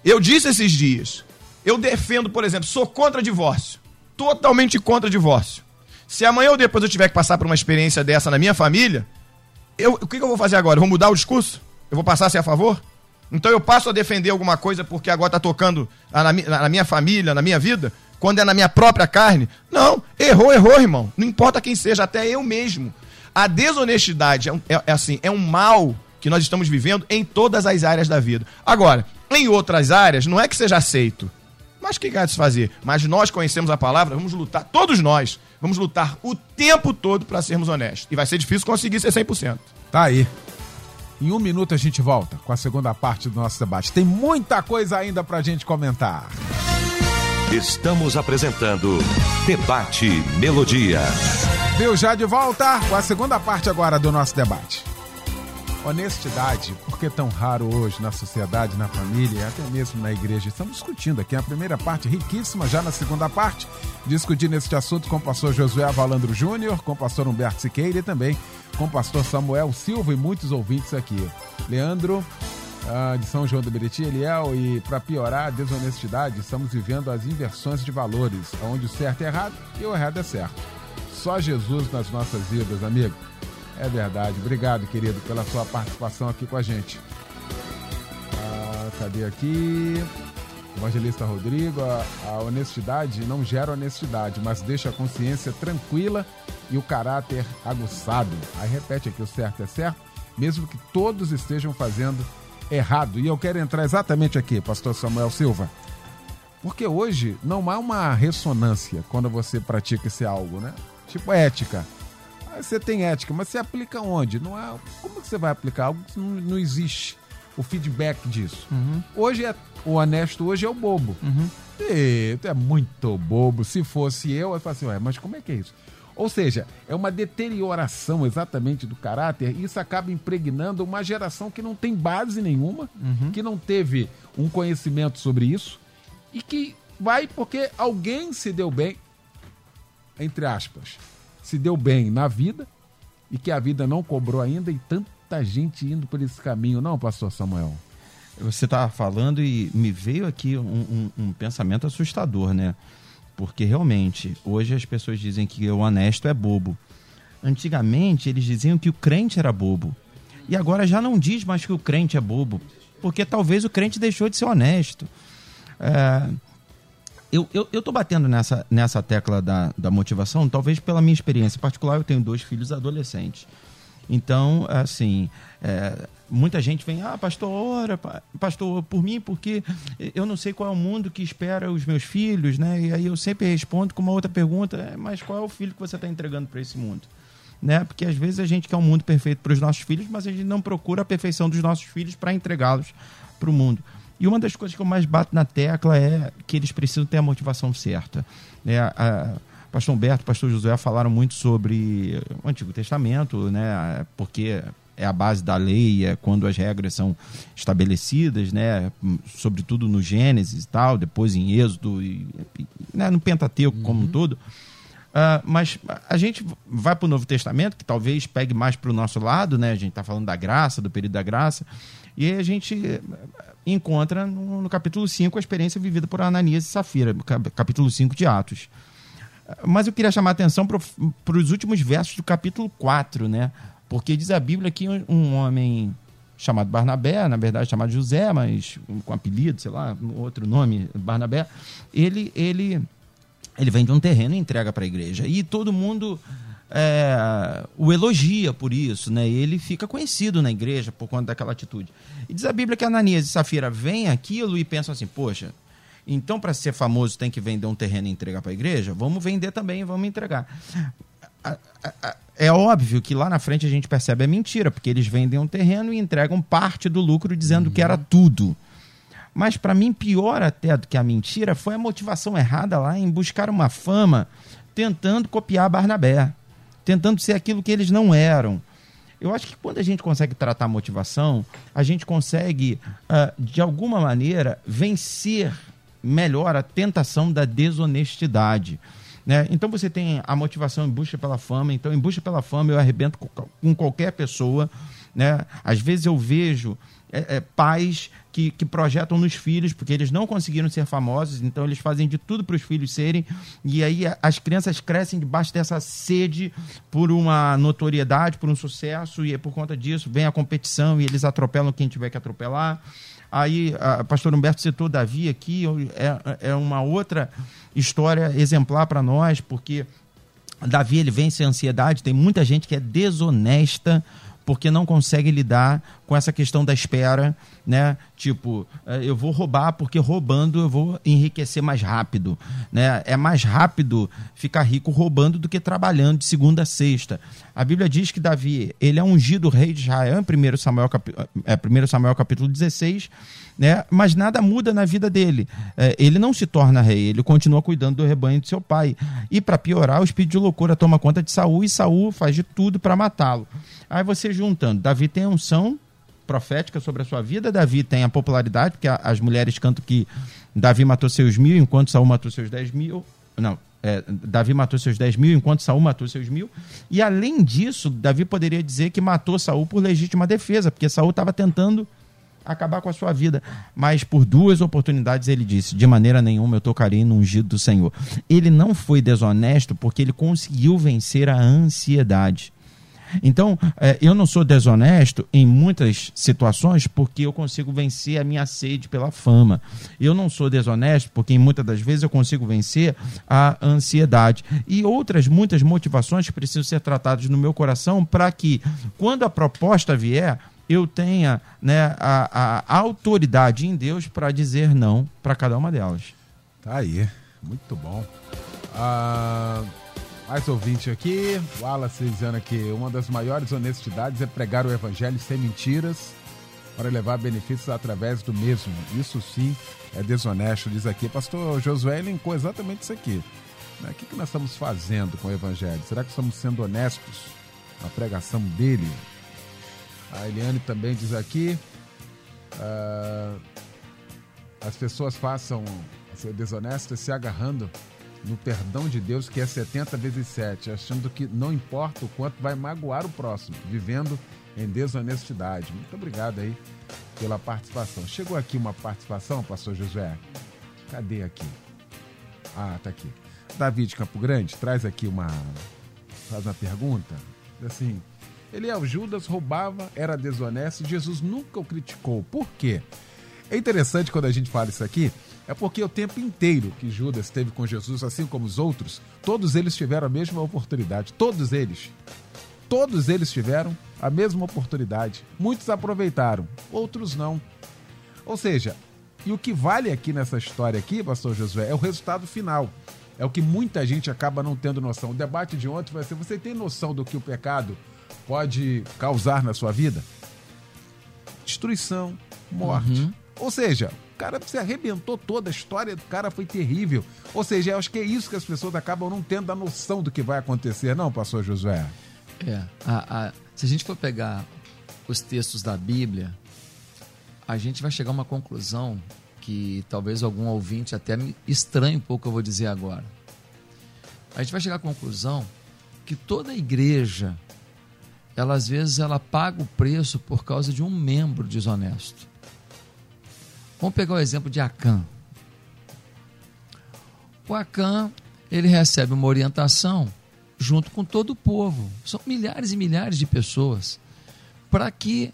Eu disse esses dias. Eu defendo, por exemplo, sou contra divórcio. Totalmente contra divórcio. Se amanhã ou depois eu tiver que passar por uma experiência dessa na minha família, eu, o que, eu vou fazer agora? Eu vou mudar o discurso? Eu vou passar a ser a favor? Então eu passo a defender alguma coisa porque agora está tocando na, na, minha família, na minha vida, quando é na minha própria carne? Não, errou, errou, irmão. Não importa quem seja, até eu mesmo. A desonestidade é, é, é assim, é um mal que nós estamos vivendo em todas as áreas da vida. Agora, em outras áreas, não é que seja aceito. Mas o que há de se fazer? Mas nós conhecemos a palavra, vamos lutar, todos nós, vamos lutar o tempo todo para sermos honestos. E vai ser difícil conseguir ser 100%. Tá aí. Em um minuto a gente volta com a segunda parte do nosso debate. Tem muita coisa ainda pra gente comentar. Estamos apresentando Debate Melodia. Viu já de volta com a segunda parte agora do nosso debate. Honestidade, por que tão raro hoje na sociedade, na família até mesmo na igreja? Estamos discutindo aqui a primeira parte, riquíssima, já na segunda parte, discutindo este assunto com o pastor Josué Valandro Júnior, com o pastor Humberto Siqueira e também com o pastor Samuel Silva e muitos ouvintes aqui. Leandro, ah, de São João do Meriti, Eliel, e para piorar a desonestidade, estamos vivendo as inversões de valores, onde o certo é errado e o errado é certo. Só Jesus nas nossas vidas, amigo. É verdade. Obrigado, querido, pela sua participação aqui com a gente. Ah, cadê aqui? Evangelista Rodrigo, a, a, honestidade não gera honestidade, mas deixa a consciência tranquila e o caráter aguçado. Aí repete aqui: o certo é certo, mesmo que todos estejam fazendo errado. E eu quero entrar exatamente aqui, Pastor Samuel Silva. Porque hoje não há uma ressonância quando você pratica esse algo, né? Tipo ética. Você tem ética, mas você aplica onde? Não é, como que você vai aplicar algo que não, não existe? O feedback disso. Uhum. Hoje é o honesto, hoje é o bobo. Uhum. E, tu é muito bobo. Se fosse eu, eu falo assim, ué, mas como é que é isso? Ou seja, é uma deterioração exatamente do caráter e isso acaba impregnando uma geração que não tem base nenhuma, Uhum. que não teve um conhecimento sobre isso e que vai porque alguém se deu bem, entre aspas, se deu bem na vida e que a vida não cobrou ainda e tanta gente indo por esse caminho, não, pastor Samuel? Você estava falando e me veio aqui um, um- um pensamento assustador, né? Porque realmente, hoje as pessoas dizem que o honesto é bobo. Antigamente, eles diziam que o crente era bobo. E agora já não diz mais que o crente é bobo. Porque talvez o crente deixou de ser honesto. É, eu, eu, eu tô batendo nessa, nessa tecla da, da motivação, talvez pela minha experiência particular, eu tenho dois filhos adolescentes. Então, assim, é, muita gente vem, ah, pastor, ora, pa- pastor, por mim, porque eu não sei qual é o mundo que espera os meus filhos, né? E aí eu sempre respondo com uma outra pergunta, "É, mas qual é o filho que você está entregando para esse mundo? Né? Porque às vezes a gente quer um mundo perfeito para os nossos filhos, mas a gente não procura a perfeição dos nossos filhos para entregá-los para o mundo. E uma das coisas que eu mais bato na tecla é que eles precisam ter a motivação certa. Né? A, pastor Humberto, pastor Josué falaram muito sobre o Antigo Testamento, né? porque é a base da lei, é quando as regras são estabelecidas, né? sobretudo no Gênesis e tal, depois em Êxodo, e, né? no Pentateuco como um todo. Ah, mas a gente vai para o Novo Testamento, que talvez pegue mais para o nosso lado, né? A gente está falando da graça, do período da graça, e aí a gente encontra no, no capítulo 5 a experiência vivida por Ananias e Safira, cap- capítulo 5 de Atos. Mas eu queria chamar a atenção para os últimos versos do capítulo 4, né? Porque diz a Bíblia que um, um homem chamado Barnabé, na verdade chamado José, mas com apelido, sei lá, outro nome, Barnabé, ele, ele ele vende um terreno e entrega para a igreja. E todo mundo é, o elogia por isso, né? Ele fica conhecido na igreja por conta daquela atitude. E diz a Bíblia que Ananias e Safira veem aquilo e pensam assim: poxa, então para ser famoso tem que vender um terreno e entregar para a igreja? Vamos vender também, vamos entregar. É óbvio que lá na frente a gente percebe a mentira, porque eles vendem um terreno e entregam parte do lucro dizendo que era tudo. Mas para mim, pior até do que a mentira foi a motivação errada lá em buscar uma fama tentando copiar Barnabé, tentando ser aquilo que eles não eram. Eu acho que quando a gente consegue tratar a motivação, a gente consegue, ah, de alguma maneira, vencer melhor a tentação da desonestidade. Né? Então você tem a motivação em busca pela fama, então em busca pela fama eu arrebento com, com qualquer pessoa. Né? Às vezes eu vejo é, é, pais que, que projetam nos filhos, porque eles não conseguiram ser famosos, então eles fazem de tudo para os filhos serem, e aí a- as crianças crescem debaixo dessa sede por uma notoriedade, por um sucesso, e é por conta disso vem a competição e eles atropelam quem tiver que atropelar. Aí, a pastor Humberto citou Davi aqui, é, é uma outra história exemplar para nós, porque Davi ele vence a ansiedade, tem muita gente que é desonesta porque não consegue lidar com essa questão da espera, né? Tipo, eh, eu vou roubar porque roubando eu vou enriquecer mais rápido, né? É mais rápido ficar rico roubando do que trabalhando de segunda a sexta. A Bíblia diz que Davi, ele é ungido rei de Israel em 1 Samuel, é, 1 Samuel capítulo 16, né? Mas nada muda na vida dele. É, ele não se torna rei, ele continua cuidando do rebanho de seu pai. E para piorar, o espírito de loucura toma conta de Saul e Saul faz de tudo para matá-lo. Aí você juntando, Davi tem unção profética sobre a sua vida, Davi tem a popularidade, porque as mulheres cantam que Davi matou seus mil enquanto Saul matou seus dez mil. Não, é, Davi matou seus dez mil enquanto Saul matou seus mil. E além disso, Davi poderia dizer que matou Saul por legítima defesa, porque Saul estava tentando acabar com a sua vida. Mas por duas oportunidades ele disse: de maneira nenhuma eu tocarei no ungido do Senhor. Ele não foi desonesto porque ele conseguiu vencer a ansiedade. Então, eh, eu não sou desonesto em muitas situações porque eu consigo vencer a minha sede pela fama. Eu não sou desonesto porque muitas das vezes eu consigo vencer a ansiedade. E outras muitas motivações precisam ser tratadas no meu coração para que, quando a proposta vier, eu tenha né, a, a autoridade em Deus para dizer não para cada uma delas. Tá aí, muito bom. Ah, mais ouvinte aqui, o Wallace dizendo que uma das maiores honestidades é pregar o evangelho sem mentiras para levar benefícios através do mesmo. Isso sim é desonesto, diz aqui. Pastor Josué elencou exatamente isso aqui. Né? O que, que nós estamos fazendo com o evangelho? Será que estamos sendo honestos na pregação dele? A Eliane também diz aqui. ah, as pessoas façam ser desonestas se agarrando no perdão de Deus, que é 70 vezes 7, achando que não importa o quanto vai magoar o próximo, vivendo em desonestidade. Muito obrigado aí pela participação. Chegou aqui uma participação, pastor Josué. Cadê aqui? Ah, tá aqui. Davi de Campo Grande traz aqui uma faz uma pergunta. Assim, ele é o Judas, roubava, era desonesto, Jesus nunca o criticou. Por quê? É interessante quando a gente fala isso aqui, é porque o tempo inteiro que Judas esteve com Jesus, assim como os outros, todos eles tiveram a mesma oportunidade. Todos eles. Todos eles tiveram a mesma oportunidade. Muitos aproveitaram, outros não. Ou seja, e o que vale aqui nessa história aqui, pastor Josué, é o resultado final. É o que muita gente acaba não tendo noção. O debate de ontem vai ser: você tem noção do que o pecado pode causar na sua vida? Destruição, morte. Uhum. Ou seja, o cara se arrebentou toda, a história do cara foi terrível. Ou seja, eu acho que é isso que as pessoas acabam não tendo a noção do que vai acontecer, não, pastor Josué? É. A, a, se a gente for pegar os textos da Bíblia, a gente vai chegar a uma conclusão que talvez algum ouvinte até me estranhe um pouco o que eu vou dizer agora. A gente vai chegar à conclusão que toda igreja, ela às vezes ela paga o preço por causa de um membro desonesto. Vamos pegar o exemplo de Acã. O Acã, ele recebe uma orientação junto com todo o povo. São milhares e milhares de pessoas para que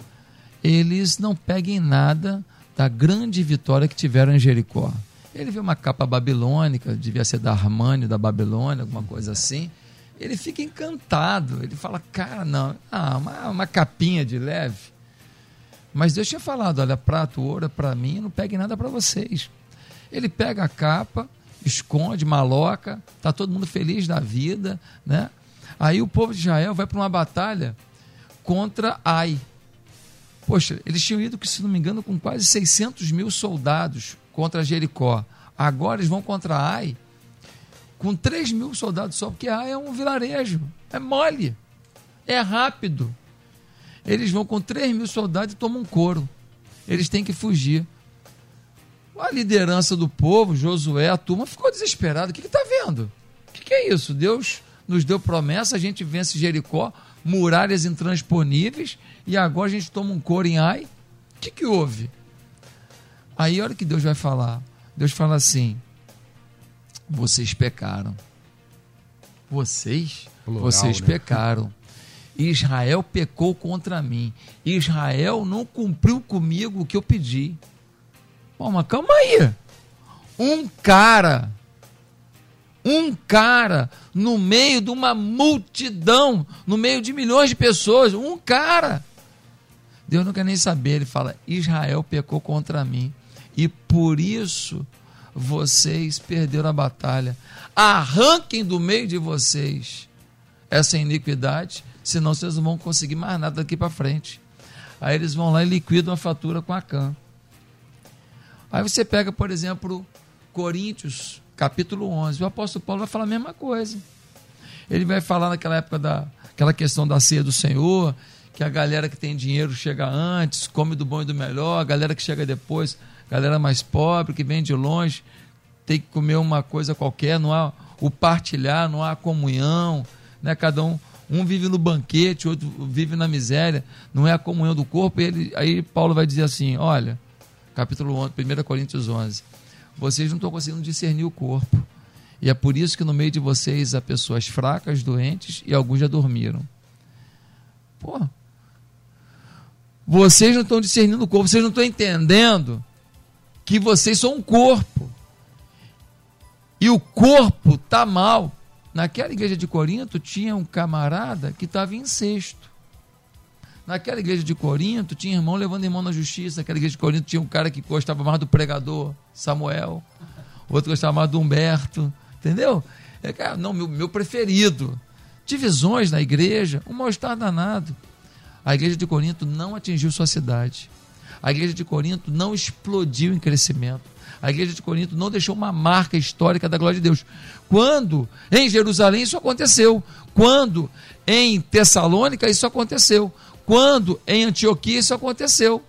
eles não peguem nada da grande vitória que tiveram em Jericó. Ele vê uma capa babilônica, devia ser da Armani, da Babilônia, alguma coisa assim. Ele fica encantado. Ele fala, cara, não, ah, uma, uma capinha de leve. Mas Deus tinha falado, olha, prato, ouro é para mim, não pegue nada para vocês. Ele pega a capa, esconde, maloca, tá todo mundo feliz da vida, né? Aí o povo de Israel vai para uma batalha contra Ai, Poxa, eles tinham ido, se não me engano, com quase 600 mil soldados contra Jericó. Agora eles vão contra Ai com 3 mil soldados só, porque Ai é um vilarejo. É mole. É rápido. Eles vão com 3 mil soldados e tomam um couro. Eles têm que fugir. A liderança do povo, Josué, a turma, ficou desesperada. O que está vendo? O que, que é isso? Deus nos deu promessa, a gente vence Jericó, muralhas intransponíveis, e agora a gente toma um coro em ai. O que, que houve? Aí olha o que Deus vai falar. Deus fala assim: vocês pecaram. Vocês? Plural, vocês né? pecaram. Israel pecou contra mim. Israel não cumpriu comigo o que eu pedi. Bom, mas calma aí. Um cara um cara no meio de uma multidão, no meio de milhões de pessoas, um cara. Deus não quer nem saber, ele fala: Israel pecou contra mim e por isso vocês perderam a batalha. Arranquem do meio de vocês essa iniquidade, senão vocês não vão conseguir mais nada daqui para frente. Aí eles vão lá e liquidam a fatura com a CAN. Aí você pega, por exemplo, Coríntios capítulo 11. O apóstolo Paulo vai falar a mesma coisa. Ele vai falar naquela época da aquela questão da ceia do Senhor, que a galera que tem dinheiro chega antes, come do bom e do melhor, a galera que chega depois, galera mais pobre, que vem de longe, tem que comer uma coisa qualquer, não há o partilhar, não há comunhão, né? Cada um um vive no banquete, outro vive na miséria, não é a comunhão do corpo. Ele, aí Paulo vai dizer assim: olha, capítulo 11, 1 Coríntios 11 vocês não estão conseguindo discernir o corpo. E é por isso que no meio de vocês há pessoas fracas, doentes e alguns já dormiram. Pô. Vocês não estão discernindo o corpo, vocês não estão entendendo que vocês são um corpo. E o corpo está mal. Naquela igreja de Corinto tinha um camarada que estava em sexto. Naquela igreja de Corinto, tinha irmão levando irmão na justiça. Naquela igreja de Corinto tinha um cara que gostava mais do pregador, Samuel. Outro gostava mais do Humberto. Entendeu? É, cara, não, meu, meu preferido. Divisões na igreja, um mal-estar danado. A igreja de Corinto não atingiu sua cidade. A igreja de Corinto não explodiu em crescimento. A igreja de Corinto não deixou uma marca histórica da glória de Deus. Quando em Jerusalém isso aconteceu. Quando em Tessalônica isso aconteceu quando em Antioquia isso aconteceu.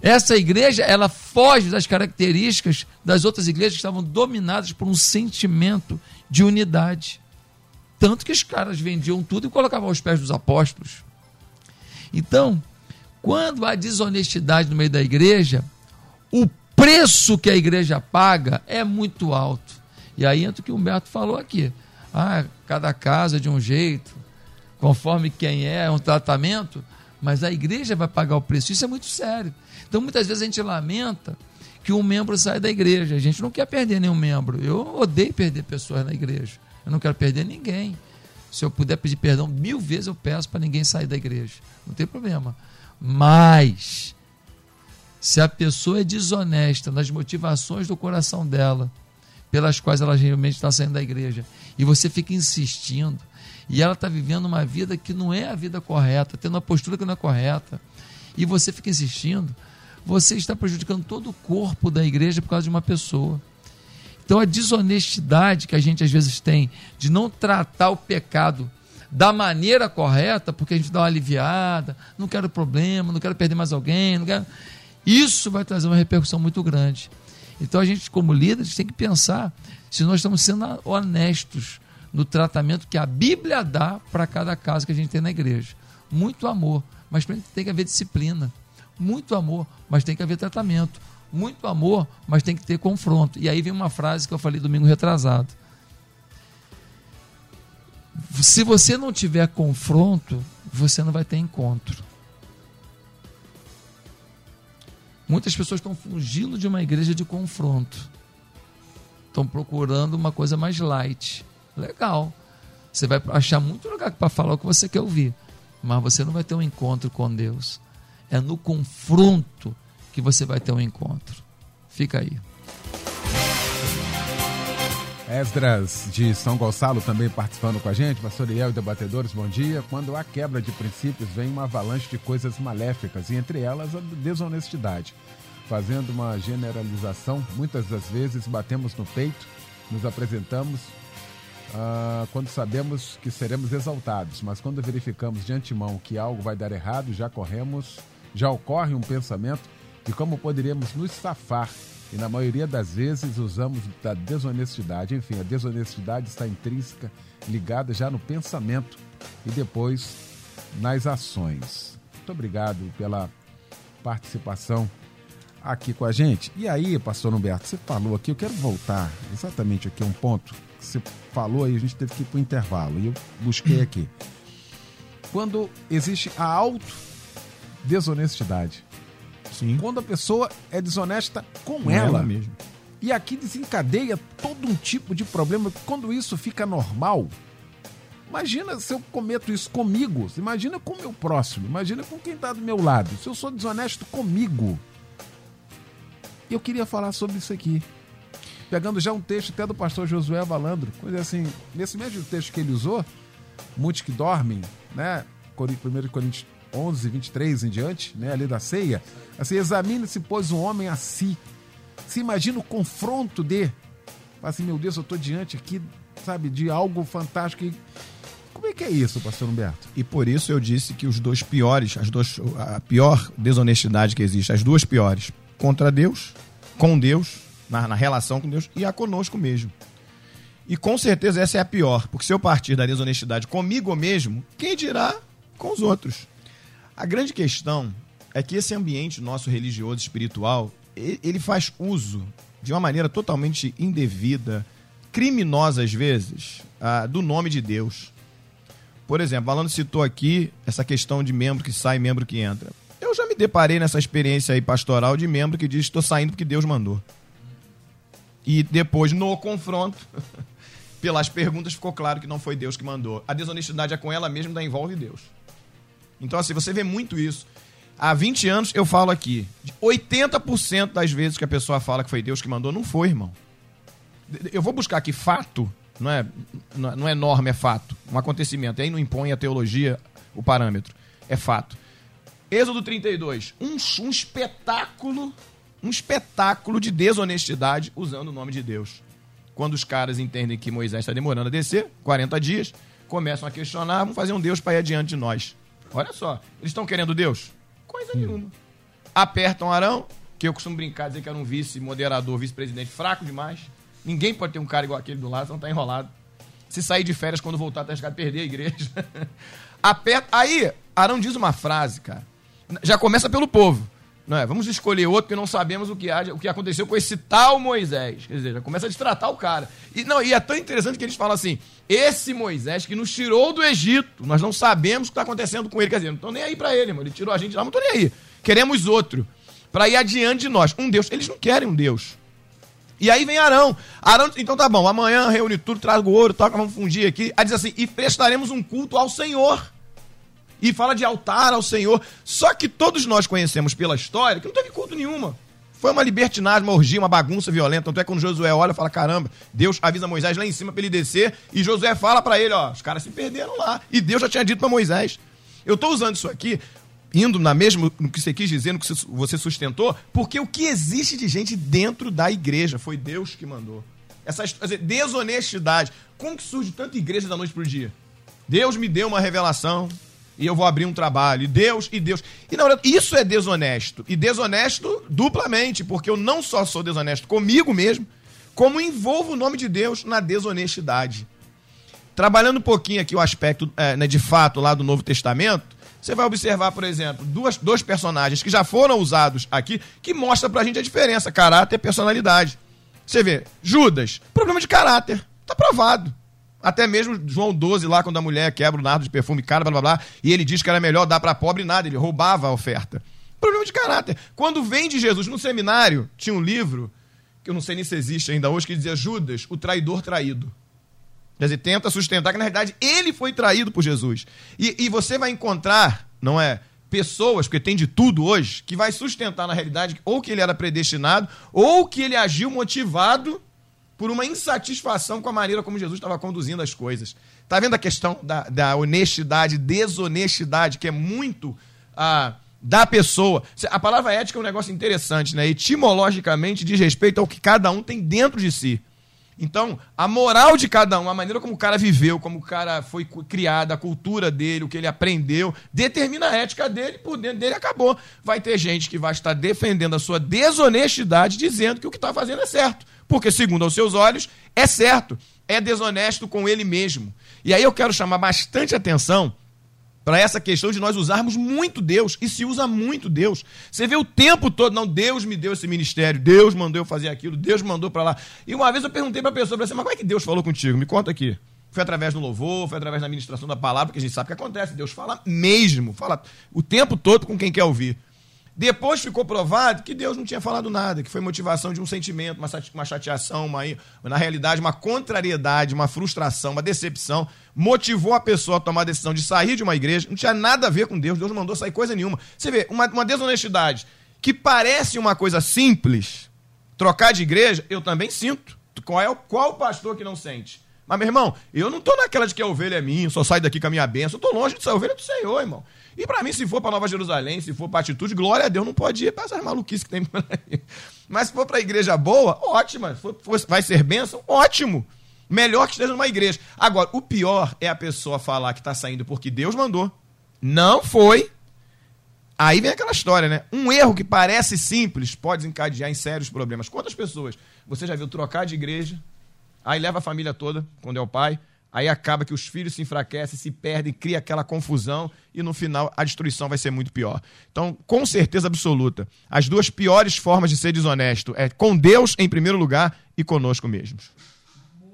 Essa igreja, ela foge das características das outras igrejas que estavam dominadas por um sentimento de unidade. Tanto que os caras vendiam tudo e colocavam aos pés dos apóstolos. Então, quando há desonestidade no meio da igreja, o preço que a igreja paga é muito alto. E aí entra o que o Humberto falou aqui. Ah, cada casa é de um jeito, conforme quem é, é um tratamento, mas a igreja vai pagar o preço. Isso é muito sério. Então, muitas vezes a gente lamenta que um membro sai da igreja. A gente não quer perder nenhum membro. Eu odeio perder pessoas na igreja. Eu não quero perder ninguém. Se eu puder pedir perdão mil vezes, eu peço para ninguém sair da igreja. Não tem problema. Mas, se a pessoa é desonesta nas motivações do coração dela, pelas quais ela realmente está saindo da igreja, e você fica insistindo, e ela está vivendo uma vida que não é a vida correta, tendo uma postura que não é correta, e você fica insistindo, você está prejudicando todo o corpo da igreja por causa de uma pessoa. Então a desonestidade que a gente às vezes tem de não tratar o pecado da maneira correta, porque a gente dá uma aliviada, não quero problema, não quero perder mais alguém, não quero... isso vai trazer uma repercussão muito grande. Então a gente, como líderes, tem que pensar se nós estamos sendo honestos no tratamento que a Bíblia dá para cada caso que a gente tem na igreja. Muito amor, mas tem que haver disciplina. Muito amor, mas tem que haver tratamento muito amor, mas tem que ter confronto. E aí vem uma frase que eu falei domingo retrasado. Se você não tiver confronto, você não vai ter encontro. Muitas pessoas estão fugindo de uma igreja de confronto. Estão procurando uma coisa mais light. Legal. Você vai achar muito lugar para falar o que você quer ouvir. Mas você não vai ter um encontro com Deus. É no confronto que você vai ter um encontro. Fica aí. Esdras de São Gonçalo também participando com a gente, pastor Iel e debatedores, bom dia. Quando há quebra de princípios, vem uma avalanche de coisas maléficas, e entre elas a desonestidade. Fazendo uma generalização, muitas das vezes batemos no peito, nos apresentamos uh, quando sabemos que seremos exaltados, mas quando verificamos de antemão que algo vai dar errado, já corremos, já ocorre um pensamento de como poderíamos nos safar. E na maioria das vezes usamos da desonestidade. Enfim, a desonestidade está intrínseca, ligada já no pensamento e depois nas ações. Muito obrigado pela participação aqui com a gente. E aí, pastor Humberto, você falou aqui, eu quero voltar exatamente aqui a um ponto que você falou aí, a gente teve que ir para o intervalo, e eu busquei aqui. Quando existe a auto-desonestidade, Sim. quando a pessoa é desonesta com, Com ela. ela mesmo. E aqui desencadeia todo um tipo de problema. Quando isso fica normal, imagina se eu cometo isso comigo, imagina com o meu próximo, imagina com quem está do meu lado. Se eu sou desonesto comigo. Eu queria falar sobre isso aqui. Pegando já um texto até do pastor Josué Valandro, coisa assim, nesse mesmo texto que ele usou, muitos que dormem, né? 1 Coríntios 11, 23 em diante, né, ali da ceia, assim, examine-se, pois, um homem a si. Se imagina o confronto de, assim, meu Deus, eu estou diante aqui, sabe, de algo fantástico. E... Como é que é isso, pastor Humberto? E por isso eu disse que os dois piores, as duas, a pior desonestidade que existe, as duas piores, contra Deus, com Deus, na, na relação com Deus e a conosco mesmo. E com certeza essa é a pior, porque se eu partir da desonestidade comigo mesmo, quem dirá com os outros? A grande questão é que esse ambiente nosso religioso espiritual, ele faz uso de uma maneira totalmente indevida, criminosa às vezes, ah, do nome de Deus. Por exemplo, Alan citou aqui essa questão de membro que sai, membro que entra. Eu já me deparei nessa experiência aí pastoral de membro que diz estou saindo porque Deus mandou. E depois, no confronto, pelas perguntas, ficou claro que não foi Deus que mandou. A desonestidade é com ela mesma, ainda envolve Deus. Então, assim, você vê muito isso. Há 20 anos eu falo aqui, de 80% das vezes que a pessoa fala que foi Deus que mandou, não foi, irmão. Eu vou buscar aqui fato, não é, não é- é norma, é fato. Um acontecimento. Aí não impõe a teologia o parâmetro. É fato. Êxodo 32. Um, um espetáculo, um espetáculo de desonestidade usando o nome de Deus. Quando os caras entendem que Moisés está demorando a descer, 40 dias, começam a questionar, vamos fazer um Deus para ir adiante de nós. Olha só, eles estão querendo Deus? Coisa nenhuma. Apertam Arão, que eu costumo brincar, dizer que era um vice-moderador, vice-presidente fraco demais. Ninguém pode ter um cara igual aquele do lado, senão tá enrolado. Se sair de férias quando voltar, tá arriscado perder a igreja. Aperta. Aí, Arão diz uma frase, cara. Já começa pelo povo. Não é? Vamos escolher outro porque não sabemos o que, o que aconteceu com esse tal Moisés. Quer dizer, já começa a destratar o cara. E, não, e é tão interessante que eles falam assim: esse Moisés que nos tirou do Egito, nós não sabemos o que está acontecendo com ele. Quer dizer, não estou nem aí para ele, mano. Ele tirou a gente lá, não estou nem aí. Queremos outro. Para ir adiante de nós. Um Deus. Eles não querem um Deus. E aí vem Arão. Arão, então tá bom, amanhã reúne tudo, traz o ouro, toca, vamos fundir aqui. Aí diz assim: e prestaremos um culto ao Senhor e fala de altar ao Senhor. Só que todos nós conhecemos pela história que não teve culto nenhuma. Foi uma libertinagem, uma orgia, uma bagunça violenta. Tanto é que quando Josué olha, fala: caramba, Deus avisa Moisés lá em cima para ele descer. E Josué fala para ele: ó, os caras se perderam lá. E Deus já tinha dito para Moisés. Eu estou usando isso aqui, indo na mesma, no que você quis dizer, no que você sustentou, porque o que existe de gente dentro da igreja foi Deus que mandou. Essa desonestidade. Como que surge tanta igreja da noite para dia? Deus me deu uma revelação, e eu vou abrir um trabalho. E Deus, e Deus. E na verdade, isso é desonesto. E desonesto duplamente, porque eu não só sou desonesto comigo mesmo, como envolvo o nome de Deus na desonestidade. Trabalhando um pouquinho aqui o aspecto é, né, de fato lá do Novo Testamento, você vai observar, por exemplo, duas, dois personagens que já foram usados aqui, que mostra pra gente a diferença, caráter e personalidade. Você vê, Judas, problema de caráter, tá provado. Até mesmo João 12, lá, quando a mulher quebra o nardo de perfume caro, blá blá blá, e ele diz que era melhor dar para pobre nada, ele roubava a oferta. Problema de caráter. Quando vem de Jesus no seminário, tinha um livro, que eu não sei nem se existe ainda hoje, que dizia Judas, o traidor traído. Quer dizer, tenta sustentar que, na verdade, ele foi traído por Jesus. E, e você vai encontrar, não é? Pessoas, porque tem de tudo hoje, que vai sustentar na realidade ou que ele era predestinado, ou que ele agiu motivado por uma insatisfação com a maneira como Jesus estava conduzindo as coisas. Está vendo a questão da, da, honestidade, desonestidade, que é muito ah, da pessoa. A palavra ética é um negócio interessante, né? Etimologicamente diz respeito ao que cada um tem dentro de si. Então, a moral de cada um, a maneira como o cara viveu, como o cara foi criado, a cultura dele, o que ele aprendeu, determina a ética dele, por dentro dele acabou. Vai ter gente que vai estar defendendo a sua desonestidade, dizendo que o que está fazendo é certo porque, segundo aos seus olhos, é certo, é desonesto com ele mesmo. E aí eu quero chamar bastante atenção para essa questão de nós usarmos muito Deus, e se usa muito Deus. Você vê o tempo todo, não, Deus me deu esse ministério, Deus mandou eu fazer aquilo, Deus mandou para lá. E uma vez eu perguntei para a pessoa, assim, mas como é que Deus falou contigo? Me conta aqui. Foi através do louvor, foi através da ministração da palavra, porque a gente sabe o que acontece. Deus fala mesmo, fala o tempo todo com quem quer ouvir. Depois ficou provado que Deus não tinha falado nada, que foi motivação de um sentimento, uma chateação, uma, na realidade, uma contrariedade, uma frustração, uma decepção. Motivou a pessoa a tomar a decisão de sair de uma igreja. Não tinha nada a ver com Deus, Deus não mandou sair coisa nenhuma. Você vê, uma, uma desonestidade que parece uma coisa simples, trocar de igreja, eu também sinto. Qual é o, qual pastor que não sente? Mas, meu irmão, eu não tô naquela de que a ovelha é minha, só saio daqui com a minha bênção. Eu tô longe de ser ovelha do Senhor, irmão. E para mim, se for para Nova Jerusalém, se for para atitude, glória a Deus, não pode ir para essas maluquices que tem por aí. Mas se for para a igreja boa, ótima. Vai ser bênção, ótimo. Melhor que esteja numa igreja. Agora, o pior é a pessoa falar que está saindo porque Deus mandou. Não foi. Aí vem aquela história, né? Um erro que parece simples pode desencadear em sérios problemas. Quantas pessoas você já viu trocar de igreja, aí leva a família toda, quando é o pai, Aí acaba que os filhos se enfraquecem, se perdem, cria aquela confusão e no final a destruição vai ser muito pior. Então, com certeza absoluta, as duas piores formas de ser desonesto é com Deus em primeiro lugar e conosco mesmos.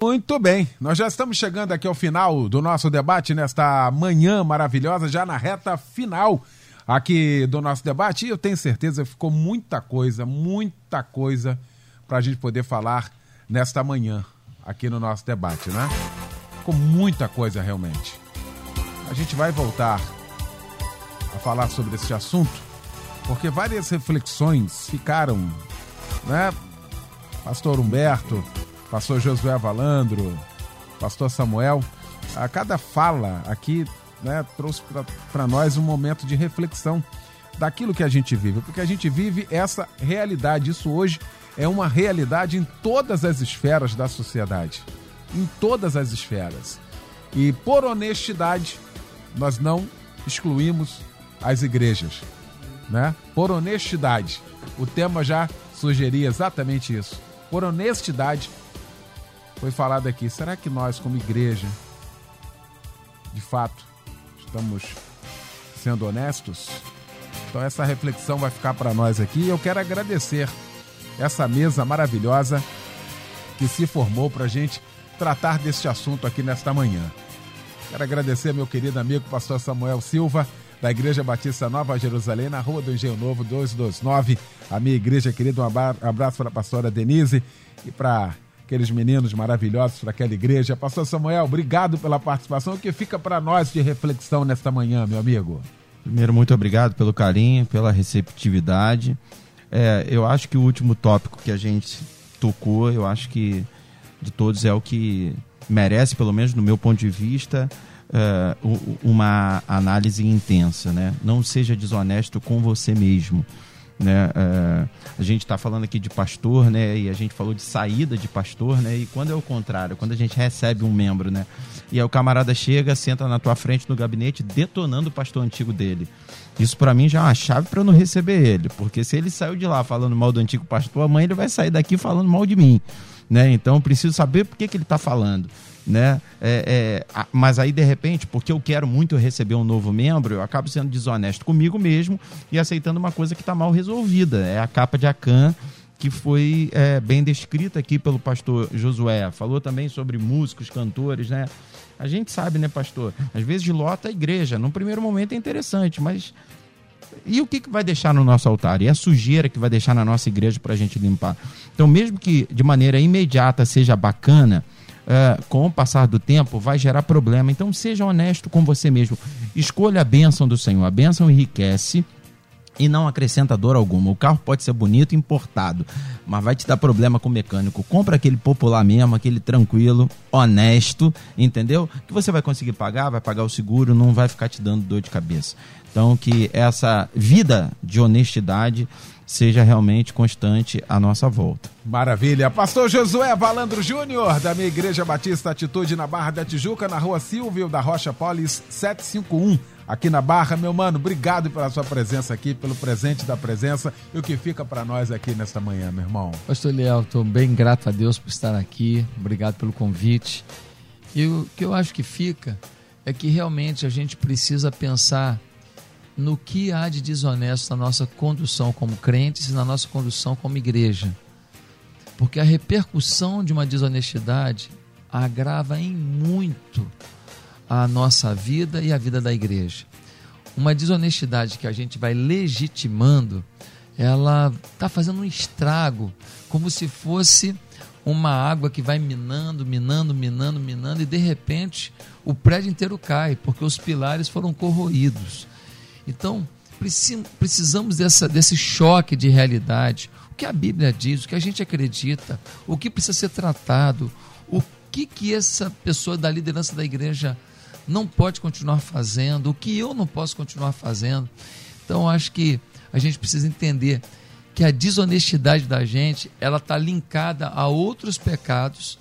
Muito bem, nós já estamos chegando aqui ao final do nosso debate nesta manhã maravilhosa, já na reta final aqui do nosso debate. E eu tenho certeza que ficou muita coisa, muita coisa para a gente poder falar nesta manhã aqui no nosso debate, né? ficou muita coisa realmente. A gente vai voltar a falar sobre esse assunto, porque várias reflexões ficaram, né? Pastor Humberto, Pastor Josué Valandro, Pastor Samuel, a cada fala aqui, né, trouxe para nós um momento de reflexão daquilo que a gente vive, porque a gente vive essa realidade. Isso hoje é uma realidade em todas as esferas da sociedade em todas as esferas. E por honestidade, nós não excluímos as igrejas, né? Por honestidade. O tema já sugeria exatamente isso. Por honestidade, foi falado aqui. Será que nós, como igreja, de fato, estamos sendo honestos? Então essa reflexão vai ficar para nós aqui. Eu quero agradecer essa mesa maravilhosa que se formou para a gente tratar deste assunto aqui nesta manhã. Quero agradecer meu querido amigo pastor Samuel Silva, da Igreja Batista Nova Jerusalém, na Rua do Engenho Novo 229. A minha igreja querida, um abraço para a pastora Denise e para aqueles meninos maravilhosos para aquela igreja. Pastor Samuel, obrigado pela participação. O que fica para nós de reflexão nesta manhã, meu amigo? Primeiro, muito obrigado pelo carinho, pela receptividade. É, eu acho que o último tópico que a gente tocou, eu acho que de todos é o que merece, pelo menos no meu ponto de vista, uh, uma análise intensa. Né? Não seja desonesto com você mesmo. Né? Uh, a gente está falando aqui de pastor, né? E a gente falou de saída de pastor, né? E quando é o contrário, quando a gente recebe um membro, né? E aí o camarada chega, senta na tua frente no gabinete, detonando o pastor antigo dele. Isso para mim já é uma chave para eu não receber ele, porque se ele saiu de lá falando mal do antigo pastor, amanhã ele vai sair daqui falando mal de mim, né? Então preciso saber por que, que ele está falando né? É, é, mas aí, de repente, porque eu quero muito receber um novo membro, eu acabo sendo desonesto comigo mesmo e aceitando uma coisa que está mal resolvida. É a capa de Acan que foi é, bem descrita aqui pelo pastor Josué. Falou também sobre músicos, cantores, né? A gente sabe, né, pastor? Às vezes lota a igreja. Num primeiro momento é interessante, mas e o que, que vai deixar no nosso altar? E a sujeira que vai deixar na nossa igreja para a gente limpar? Então, mesmo que de maneira imediata seja bacana, uh, com o passar do tempo, vai gerar problema. Então, seja honesto com você mesmo. Escolha a bênção do Senhor. A bênção enriquece e não acrescenta dor alguma. O carro pode ser bonito importado, mas vai te dar problema com o mecânico. Compra aquele popular mesmo, aquele tranquilo, honesto, entendeu? Que você vai conseguir pagar, vai pagar o seguro, não vai ficar te dando dor de cabeça. Então, que essa vida de honestidade seja realmente constante à nossa volta. Maravilha. Pastor Josué Valandro Júnior, da minha Igreja Batista Atitude na Barra da Tijuca, na rua Silvio da Rocha Polis 751, aqui na Barra. Meu mano, obrigado pela sua presença aqui, pelo presente da presença e o que fica para nós aqui nesta manhã, meu irmão. Pastor Leal, estou bem grato a Deus por estar aqui, obrigado pelo convite. E o que eu acho que fica é que realmente a gente precisa pensar no que há de desonesto na nossa condução como crentes e na nossa condução como igreja. Porque a repercussão de uma desonestidade agrava em muito a nossa vida e a vida da igreja. Uma desonestidade que a gente vai legitimando, ela está fazendo um estrago, como se fosse uma água que vai minando, minando, minando, minando, e de repente o prédio inteiro cai, porque os pilares foram corroídos. Então, precisamos dessa, desse choque de realidade. O que a Bíblia diz, o que a gente acredita, o que precisa ser tratado, o que, que essa pessoa da liderança da igreja não pode continuar fazendo, o que eu não posso continuar fazendo. Então, acho que a gente precisa entender que a desonestidade da gente ela está linkada a outros pecados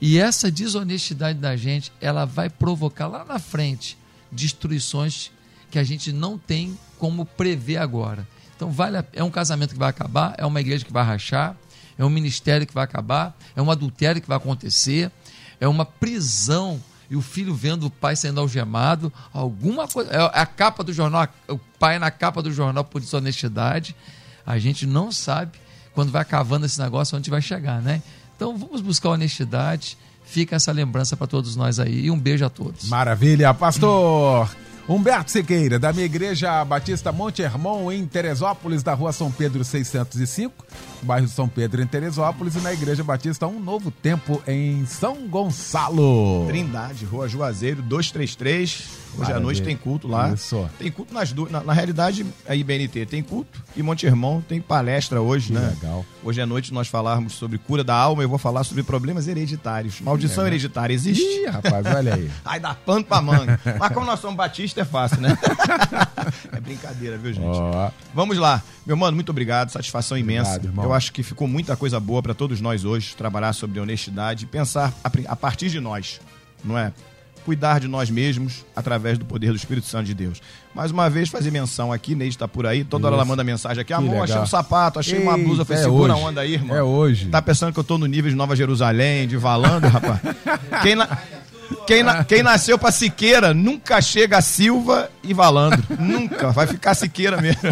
e essa desonestidade da gente ela vai provocar lá na frente destruições que a gente não tem como prever agora. Então, vale a, é um casamento que vai acabar, é uma igreja que vai rachar, é um ministério que vai acabar, é um adultério que vai acontecer, é uma prisão e o filho vendo o pai sendo algemado, alguma coisa. É a capa do jornal, o pai na capa do jornal por desonestidade. A gente não sabe quando vai cavando esse negócio onde vai chegar, né? Então vamos buscar honestidade. Fica essa lembrança para todos nós aí. E um beijo a todos. Maravilha, pastor. Humberto Sequeira, da minha igreja Batista Monte Hermon, em Teresópolis, da rua São Pedro 605, bairro São Pedro, em Teresópolis, e na igreja Batista Um Novo Tempo, em São Gonçalo. Trindade, rua Juazeiro 233. Hoje à noite tem culto lá. Isso. Tem culto nas duas. Na, na, realidade, a IBNT tem culto e Monte Irmão tem palestra hoje, que né? Legal. Hoje à noite nós falarmos sobre cura da alma. Eu vou falar sobre problemas hereditários. Maldição é. hereditária existe? Ih, rapaz, olha aí. Aí dá pano pra manga. Mas como nós somos batistas, é fácil, né? é brincadeira, viu, gente? Oh. Vamos lá. Meu mano, muito obrigado. Satisfação imensa. Obrigado, Eu acho que ficou muita coisa boa para todos nós hoje trabalhar sobre honestidade e pensar a, a partir de nós, não é? Cuidar de nós mesmos através do poder do Espírito Santo de Deus. Mais uma vez, fazer menção aqui, Neide está por aí, toda hora ela manda mensagem aqui, amor, achei um sapato, achei uma blusa, Eita, é segura a hoje. onda aí, irmão. É hoje. Tá pensando que eu tô no nível de Nova Jerusalém, de Valando, rapaz? Quem, na- quem, na- quem nasceu pra Siqueira nunca chega a Silva e Valandro. nunca. Vai ficar Siqueira mesmo.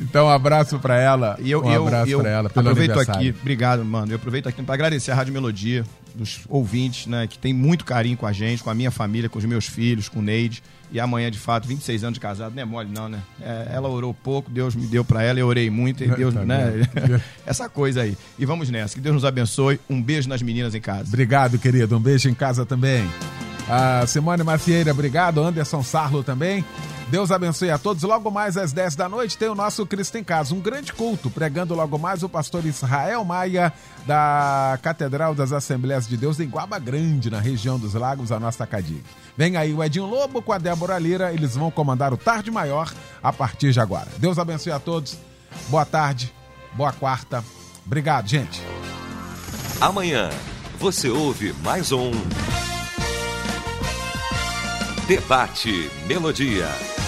Então, um abraço pra ela. E eu, um eu, abraço pra ela pelo aproveito aqui, obrigado, mano. Eu aproveito aqui para agradecer a Rádio Melodia, dos ouvintes, né, que tem muito carinho com a gente, com a minha família, com os meus filhos, com o Neide. E amanhã, de fato, 26 anos de casado, não é mole, não, né? É, ela orou pouco, Deus me deu pra ela, eu orei muito, e Deus, Tá né? Essa coisa aí. E vamos nessa. Que Deus nos abençoe. Um beijo nas meninas em casa. Obrigado, querido. Um beijo em casa também. A Simone Macieira, obrigado. Anderson Sarlo também. Deus abençoe a todos. Logo mais às 10 da noite tem o nosso Cristo em Casa, um grande culto, pregando logo mais o pastor Israel Maia, da Catedral das Assembleias de Deus em Guaba Grande, na região dos Lagos, a nossa Cadig. Vem aí o Edinho Lobo com a Débora Lira, eles vão comandar o Tarde Maior a partir de agora. Deus abençoe a todos. Boa tarde, boa quarta. Obrigado, gente. Amanhã você ouve mais um Debate Melodia.